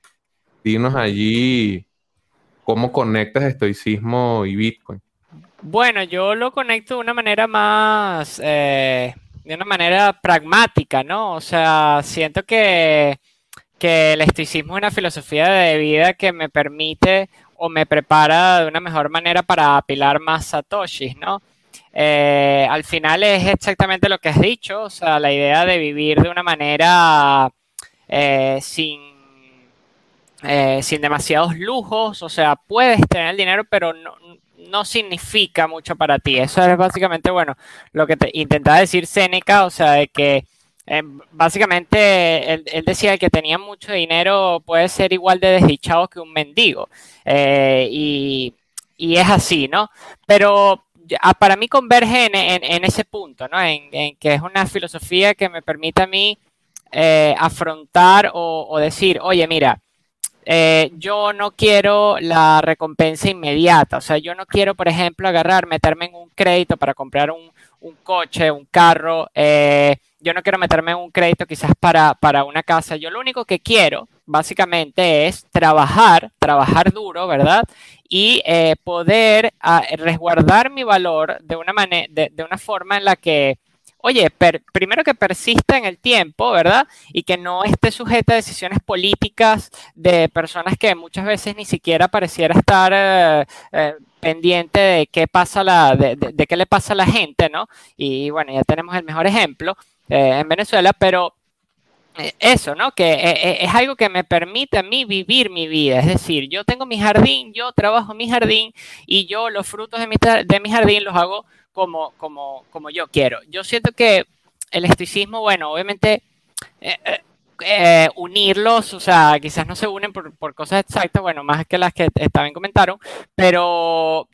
dinos allí cómo conectas estoicismo y Bitcoin. Bueno, yo lo conecto de una manera más, eh, de una manera pragmática, ¿no? O sea, siento que, que el estoicismo es una filosofía de vida que me permite o me prepara de una mejor manera para apilar más satoshis, ¿no? Eh, al final es exactamente lo que has dicho, o sea, la idea de vivir de una manera eh, sin, eh, sin demasiados lujos, o sea, puedes tener el dinero, pero no, no significa mucho para ti. Eso es básicamente, bueno, lo que te intentaba decir Seneca, o sea, de que básicamente él, decía que tenía mucho dinero puede ser igual de desdichado que un mendigo. y, y, es así, ¿no? Pero para mí converge en, ese punto, ¿no? En, que es una filosofía que me permite a mí eh, afrontar o, decir, oye, mira, eh, yo no quiero la recompensa inmediata, o sea, yo no quiero, por ejemplo, agarrar, meterme en un crédito para comprar un, coche, un carro, eh, yo no quiero meterme en un crédito quizás para, para una casa, yo lo único que quiero básicamente es trabajar, trabajar duro, ¿verdad? Y eh, poder ah, resguardar mi valor de una, manera, de, una forma en la que, oye, primero que persista en el tiempo, ¿verdad? Y que no esté sujeta a decisiones políticas de personas que muchas veces ni siquiera pareciera estar eh, eh, pendiente de qué pasa la, de, de, qué le pasa a la gente, ¿no? Y bueno, ya tenemos el mejor ejemplo en Venezuela, pero eh, eso, ¿no? Que eh, eh, es algo que me permite a mí vivir mi vida. Es decir, yo tengo mi jardín, yo trabajo mi jardín y yo los frutos de mi, de mi jardín los hago como, como, como yo quiero. Yo siento que el estoicismo, bueno, obviamente unirlos, o sea, quizás no se unen por, por, cosas exactas, bueno, más que las que también comentaron, pero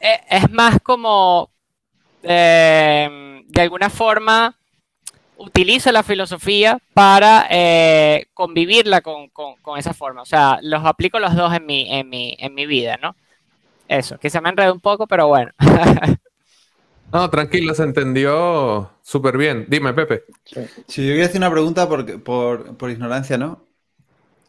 es más como, de alguna forma, utilizo la filosofía para eh, convivirla con, esa forma. O sea, los aplico los dos en mi, en mi, en mi vida, ¿no? Eso, que se me enredó un poco, pero bueno. (laughs) no, tranquilo, se entendió súper bien. Dime, Pepe. Sí. yo quería hacer una pregunta por, por, ignorancia, ¿no?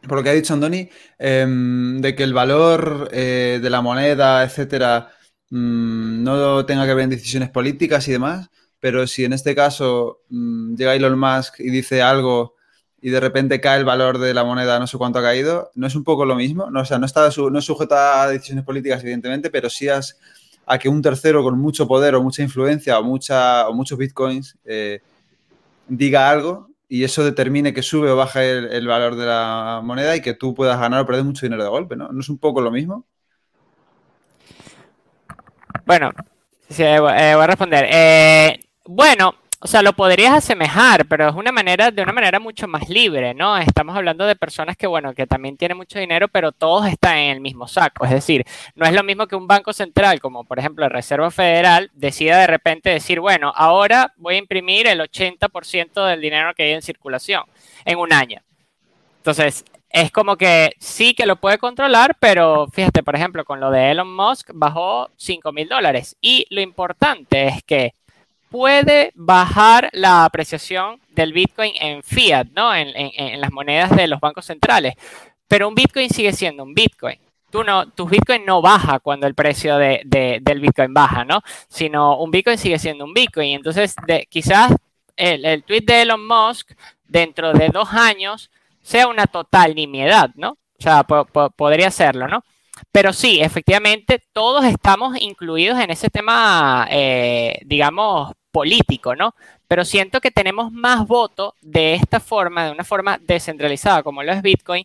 Por lo que ha dicho Andoni, em, de que el valor eh, de la moneda, etcétera, mm, no tenga que ver en decisiones políticas y demás pero si en este caso mm, llega Elon Musk y dice algo y de repente cae el valor de la moneda, no sé cuánto ha caído, ¿no es un poco lo mismo? No, o sea, no, está no es sujeto a decisiones políticas, evidentemente, pero sí a que un tercero con mucho poder o mucha influencia o, muchos bitcoins eh, diga algo y eso determine que sube o baja el, valor de la moneda y que tú puedas ganar o perder mucho dinero de golpe, ¿no? ¿No es un poco lo mismo? Bueno, sí, eh, voy a responder. Eh, bueno, o sea, lo podrías asemejar, pero es una manera, de una manera mucho más libre, ¿no? Estamos hablando de personas que, bueno, que también tienen mucho dinero, pero todos están en el mismo saco. Es decir, no es lo mismo que un banco central, como por ejemplo la Reserva Federal, decida de repente decir, bueno, ahora voy a imprimir el 80% del dinero que hay en circulación en un año. Entonces, es como que sí que lo puede controlar, pero fíjate, por ejemplo, con lo de Elon Musk bajó 5 mil dólares. Y lo importante es que puede bajar la apreciación del Bitcoin en fiat, ¿no? En, las monedas de los bancos centrales. Pero un Bitcoin sigue siendo un Bitcoin. Tú no, tu Bitcoin no baja cuando el precio de, del Bitcoin baja, ¿no? Sino un Bitcoin sigue siendo un Bitcoin. Entonces, quizás el, el tweet de Elon Musk dentro de dos años sea una total nimiedad, ¿no? O sea, podría serlo, ¿no? Pero sí, efectivamente, todos estamos incluidos en ese tema, eh, digamos, político, ¿no? Pero siento que tenemos más votos de esta forma, de una forma descentralizada como lo es Bitcoin,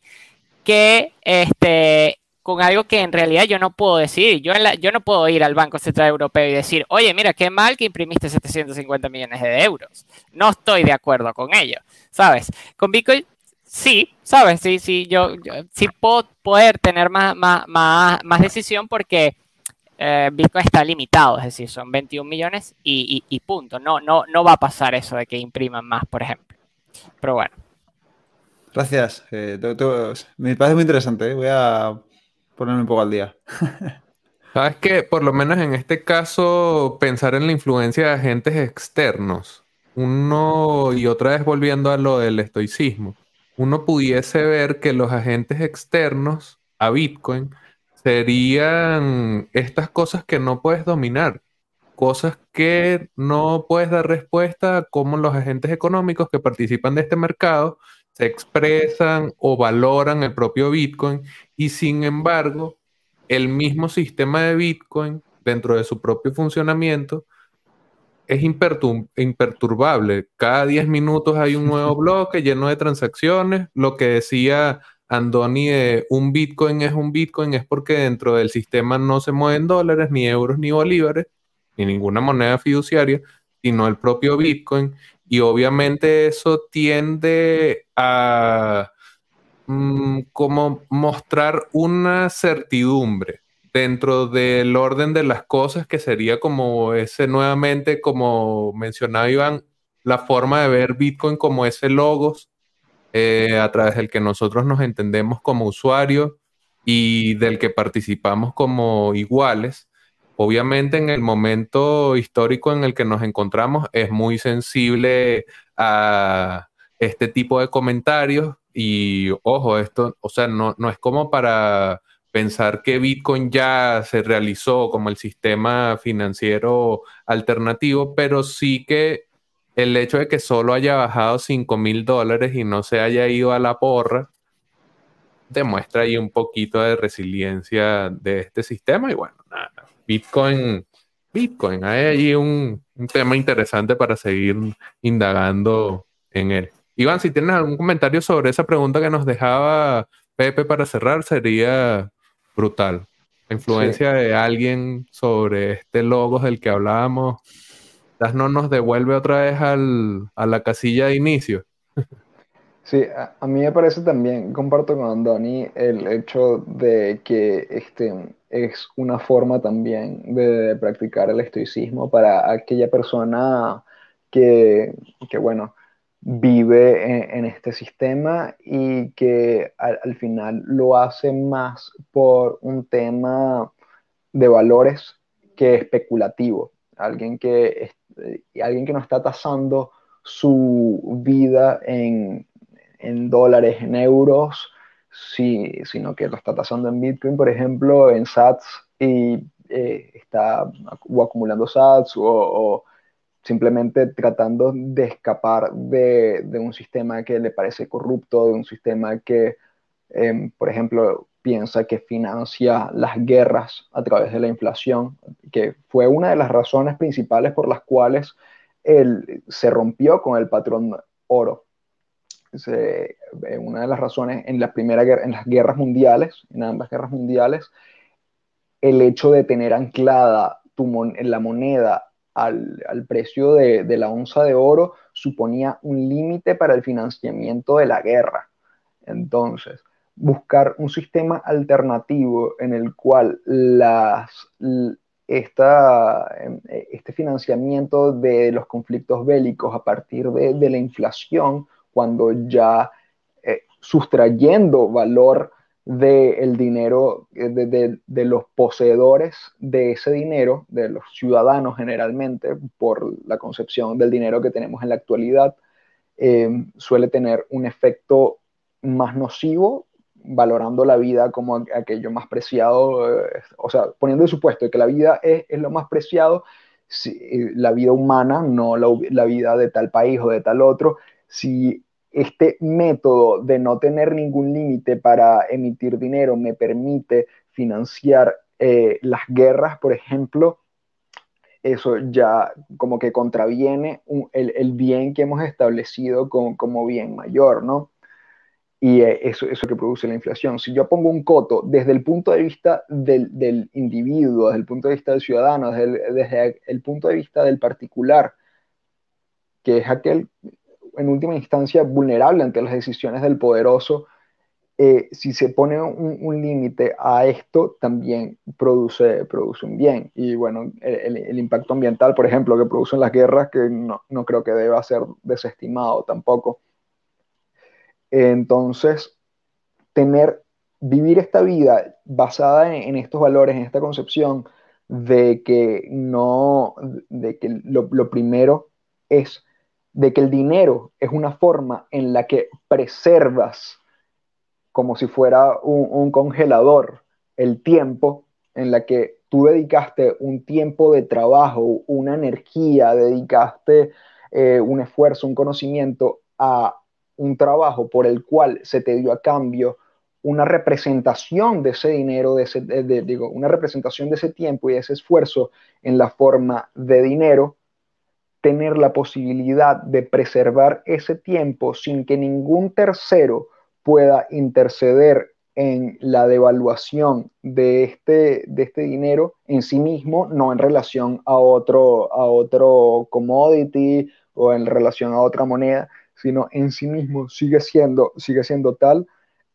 que este, con algo que en realidad yo no puedo decir. Yo, yo no puedo ir al Banco Central Europeo y decir, oye, mira, qué mal que imprimiste 750 millones de euros. No estoy de acuerdo con ello, ¿sabes? Con Bitcoin, sí, ¿sabes? Sí, sí, yo, sí puedo poder tener más, más, más, decisión porque eh, Bitcoin está limitado, es decir, son 21 millones y, y, punto. No, no, no va a pasar eso de que impriman más, por ejemplo. Pero bueno. Gracias. Eh, me parece muy interesante. ¿eh? Voy a ponerme un poco al día. (laughs) Sabes que, por lo menos en este caso, pensar en la influencia de agentes externos, uno, y otra vez volviendo a lo del estoicismo, uno pudiese ver que los agentes externos a Bitcoin serían estas cosas que no puedes dominar, cosas que no puedes dar respuesta, como los agentes económicos que participan de este mercado se expresan o valoran el propio Bitcoin y sin embargo el mismo sistema de Bitcoin dentro de su propio funcionamiento es imperturbable. Cada 10 minutos hay un nuevo (laughs) bloque lleno de transacciones. Lo que decía Andoni de un Bitcoin es un Bitcoin es porque dentro del sistema no se mueven dólares, ni euros, ni bolívares, ni ninguna moneda fiduciaria, sino el propio Bitcoin. Y obviamente eso tiende a mm, como mostrar una certidumbre dentro del orden de las cosas que sería como ese nuevamente, como mencionaba Iván, la forma de ver Bitcoin como ese logos eh, a través del que nosotros nos entendemos como usuarios y del que participamos como iguales. Obviamente en el momento histórico en el que nos encontramos es muy sensible a este tipo de comentarios y ojo, esto, o sea, no, no es como para pensar que Bitcoin ya se realizó como el sistema financiero alternativo, pero sí que el hecho de que solo haya bajado 5 mil dólares y no se haya ido a la porra, demuestra ahí un poquito de resiliencia de este sistema y bueno, nada, Bitcoin, Bitcoin, hay allí un, tema interesante para seguir indagando en él. Iván, si tienes algún comentario sobre esa pregunta que nos dejaba Pepe para cerrar, sería brutal. La influencia de alguien sobre este logo del que hablábamos, no nos devuelve otra vez al, a la casilla de inicio. Sí, a, mí me parece también, comparto con Andoni el hecho de que este, es una forma también de, practicar el estoicismo para aquella persona que, bueno, vive en, este sistema y que al, final lo hace más por un tema de valores que especulativo. Alguien que, alguien que no está tasando su vida en, en dólares, en euros, sí, sino que lo está tasando en Bitcoin, por ejemplo, en SATS y eh, está o acumulando SATS o, simplemente tratando de escapar de, de, un sistema que le parece corrupto, de un sistema que, em, por ejemplo, piensa que financia las guerras a través de la inflación, que fue una de las razones principales por las cuales él se rompió con el patrón oro eh, una de las razones en, la primera, las guerras mundiales, en ambas guerras mundiales, el hecho de tener anclada tu la moneda al, precio de, la onza de oro suponía un límite para el financiamiento de la guerra. Entonces, buscar un sistema alternativo en el cual esta, este financiamiento de los conflictos bélicos a partir de, de la inflación cuando ya eh, sustrayendo valor del dinero, eh, de, los poseedores de ese dinero, de los ciudadanos generalmente, por la concepción del dinero que tenemos en la actualidad, eh, suele tener un efecto más nocivo, valorando la vida como aquello más preciado, o sea, poniendo el supuesto de que la vida es, lo más preciado, la vida humana, no la, vida de tal país o de tal otro, si este método de no tener ningún límite para emitir dinero me permite financiar eh, las guerras, por ejemplo, eso ya como que contraviene el, bien que hemos establecido como, como bien mayor, ¿no? Y eh, eso es lo que produce la inflación. Si yo pongo un coto desde el punto de vista del, individuo, desde el punto de vista del ciudadano, desde desde el punto de vista del particular, que es aquel, en última instancia, vulnerable ante las decisiones del poderoso, eh, si se pone un, límite a esto, también produce, produce un bien. Y bueno, el, impacto ambiental, por ejemplo, que producen las guerras, que no, no creo que deba ser desestimado tampoco. Entonces, tener, vivir esta vida basada en, estos valores, en esta concepción de que no, de que lo, primero es de que el dinero es una forma en la que preservas como si fuera un, congelador el tiempo en la que tú dedicaste un tiempo de trabajo, una energía, dedicaste eh, un esfuerzo, un conocimiento a un trabajo por el cual se te dio a cambio una representación de ese dinero, digo, una representación de ese tiempo y ese esfuerzo en la forma de dinero, tener la posibilidad de preservar ese tiempo sin que ningún tercero pueda interceder en la devaluación de este, de este dinero en sí mismo, no en relación a otro, a otro commodity o en relación a otra moneda, sino en sí mismo sigue siendo, sigue siendo tal,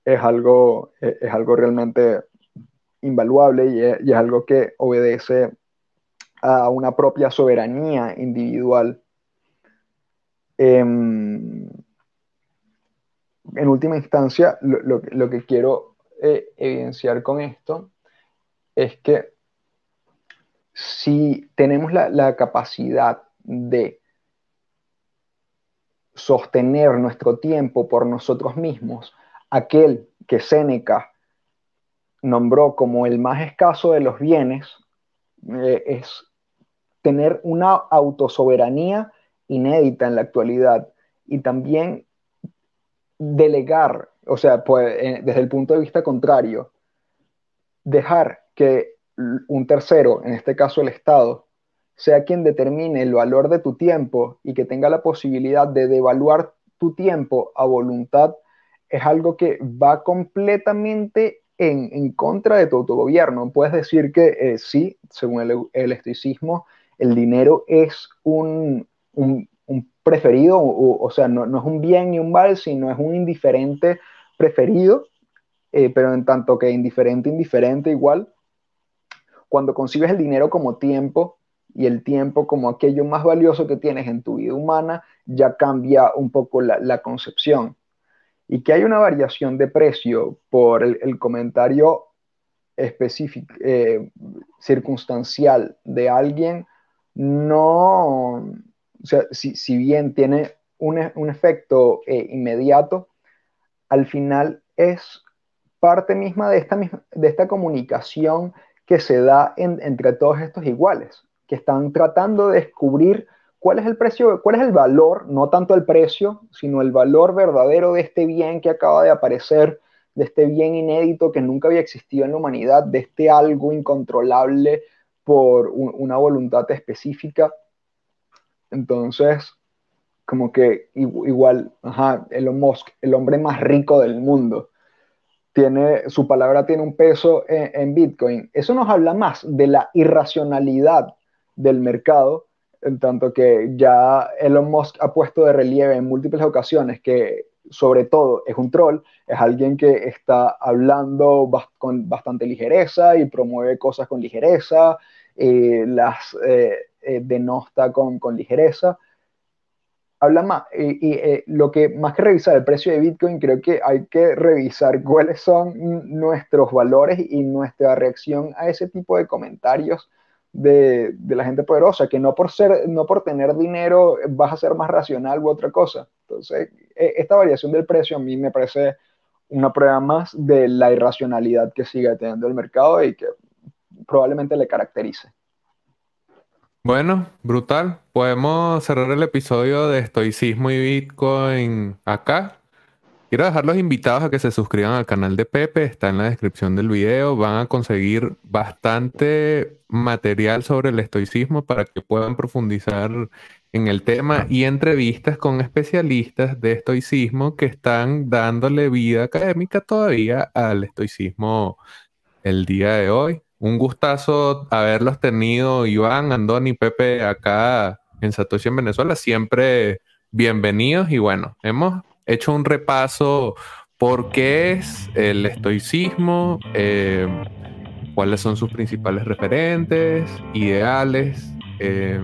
es algo, es algo realmente invaluable y es, algo que obedece a una propia soberanía individual. Em, en última instancia, lo, que quiero eh, evidenciar con esto es que si tenemos la, capacidad de sostener nuestro tiempo por nosotros mismos, aquel que Séneca nombró como el más escaso de los bienes, eh, es tener una autosoberanía inédita en la actualidad y también delegar, o sea, pues, eh, desde el punto de vista contrario, dejar que un tercero, en este caso el Estado, sea quien determine el valor de tu tiempo y que tenga la posibilidad de devaluar tu tiempo a voluntad, es algo que va completamente en, contra de tu autogobierno. Puedes decir que eh, sí, según el, el estoicismo, el dinero es un, preferido, o, sea, no, es un bien ni un mal, sino es un indiferente preferido, eh, pero en tanto que indiferente, indiferente igual, cuando concibes el dinero como tiempo y el tiempo como aquello más valioso que tienes en tu vida humana, ya cambia un poco la, concepción. Y que hay una variación de precio por el, comentario específico, eh, circunstancial de alguien, no, o sea, si, bien tiene un, efecto eh, inmediato, al final es parte misma de esta, de esta comunicación que se da entre todos estos iguales, que están tratando de descubrir cuál es el precio, cuál es el valor, no tanto el precio, sino el valor verdadero de este bien que acaba de aparecer, de este bien inédito que nunca había existido en la humanidad, de este algo incontrolable por una voluntad específica entonces, como que igual, ajá, Elon Musk, el hombre más rico del mundo, tiene, su palabra tiene un peso en, Bitcoin. Eso nos habla más de la irracionalidad del mercado, en tanto que ya Elon Musk ha puesto de relieve en múltiples ocasiones que sobre todo es un troll, es alguien que está hablando con bastante ligereza y promueve cosas con ligereza, eh, las, eh, eh, denosta con, con, ligereza. Habla más, y, eh, lo que más que revisar el precio de Bitcoin, creo que hay que revisar cuáles son nuestros valores y nuestra reacción a ese tipo de comentarios de, la gente poderosa, que no por, ser, no por tener dinero vas a ser más racional u otra cosa. Entonces, e, esta variación del precio a mí me parece una prueba más de la irracionalidad que sigue teniendo el mercado y que probablemente le caracterice. Bueno, brutal. Podemos cerrar el episodio de estoicismo y Bitcoin acá. Quiero dejar los invitados a que se suscriban al canal de Pepe, está en la descripción del video. Van a conseguir bastante material sobre el estoicismo para que puedan profundizar en el tema y entrevistas con especialistas de estoicismo que están dándole vida académica todavía al estoicismo el día de hoy. Un gustazo haberlos tenido, Iván, Andoni, Pepe, acá en Satoshi en Venezuela. Siempre bienvenidos y bueno, hemos hecho un repaso por qué es el estoicismo, eh, cuáles son sus principales referentes, ideales. Eh,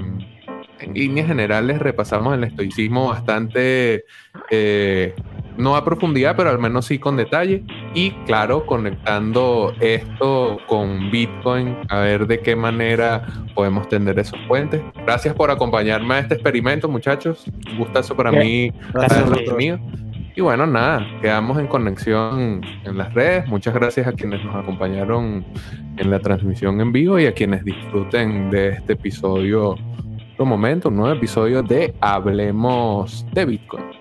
en líneas generales repasamos el estoicismo bastante, eh, no a profundidad, pero al menos sí con detalle. Y claro, conectando esto con Bitcoin, a ver de qué manera podemos tender esos puentes. Gracias por acompañarme a este experimento, muchachos. Un gustazo para mí haberlo. Y bueno, nada, quedamos en conexión en las redes. Muchas gracias a quienes nos acompañaron en la transmisión en vivo y a quienes disfruten de este episodio momento, un nuevo episodio de Hablemos de Bitcoin.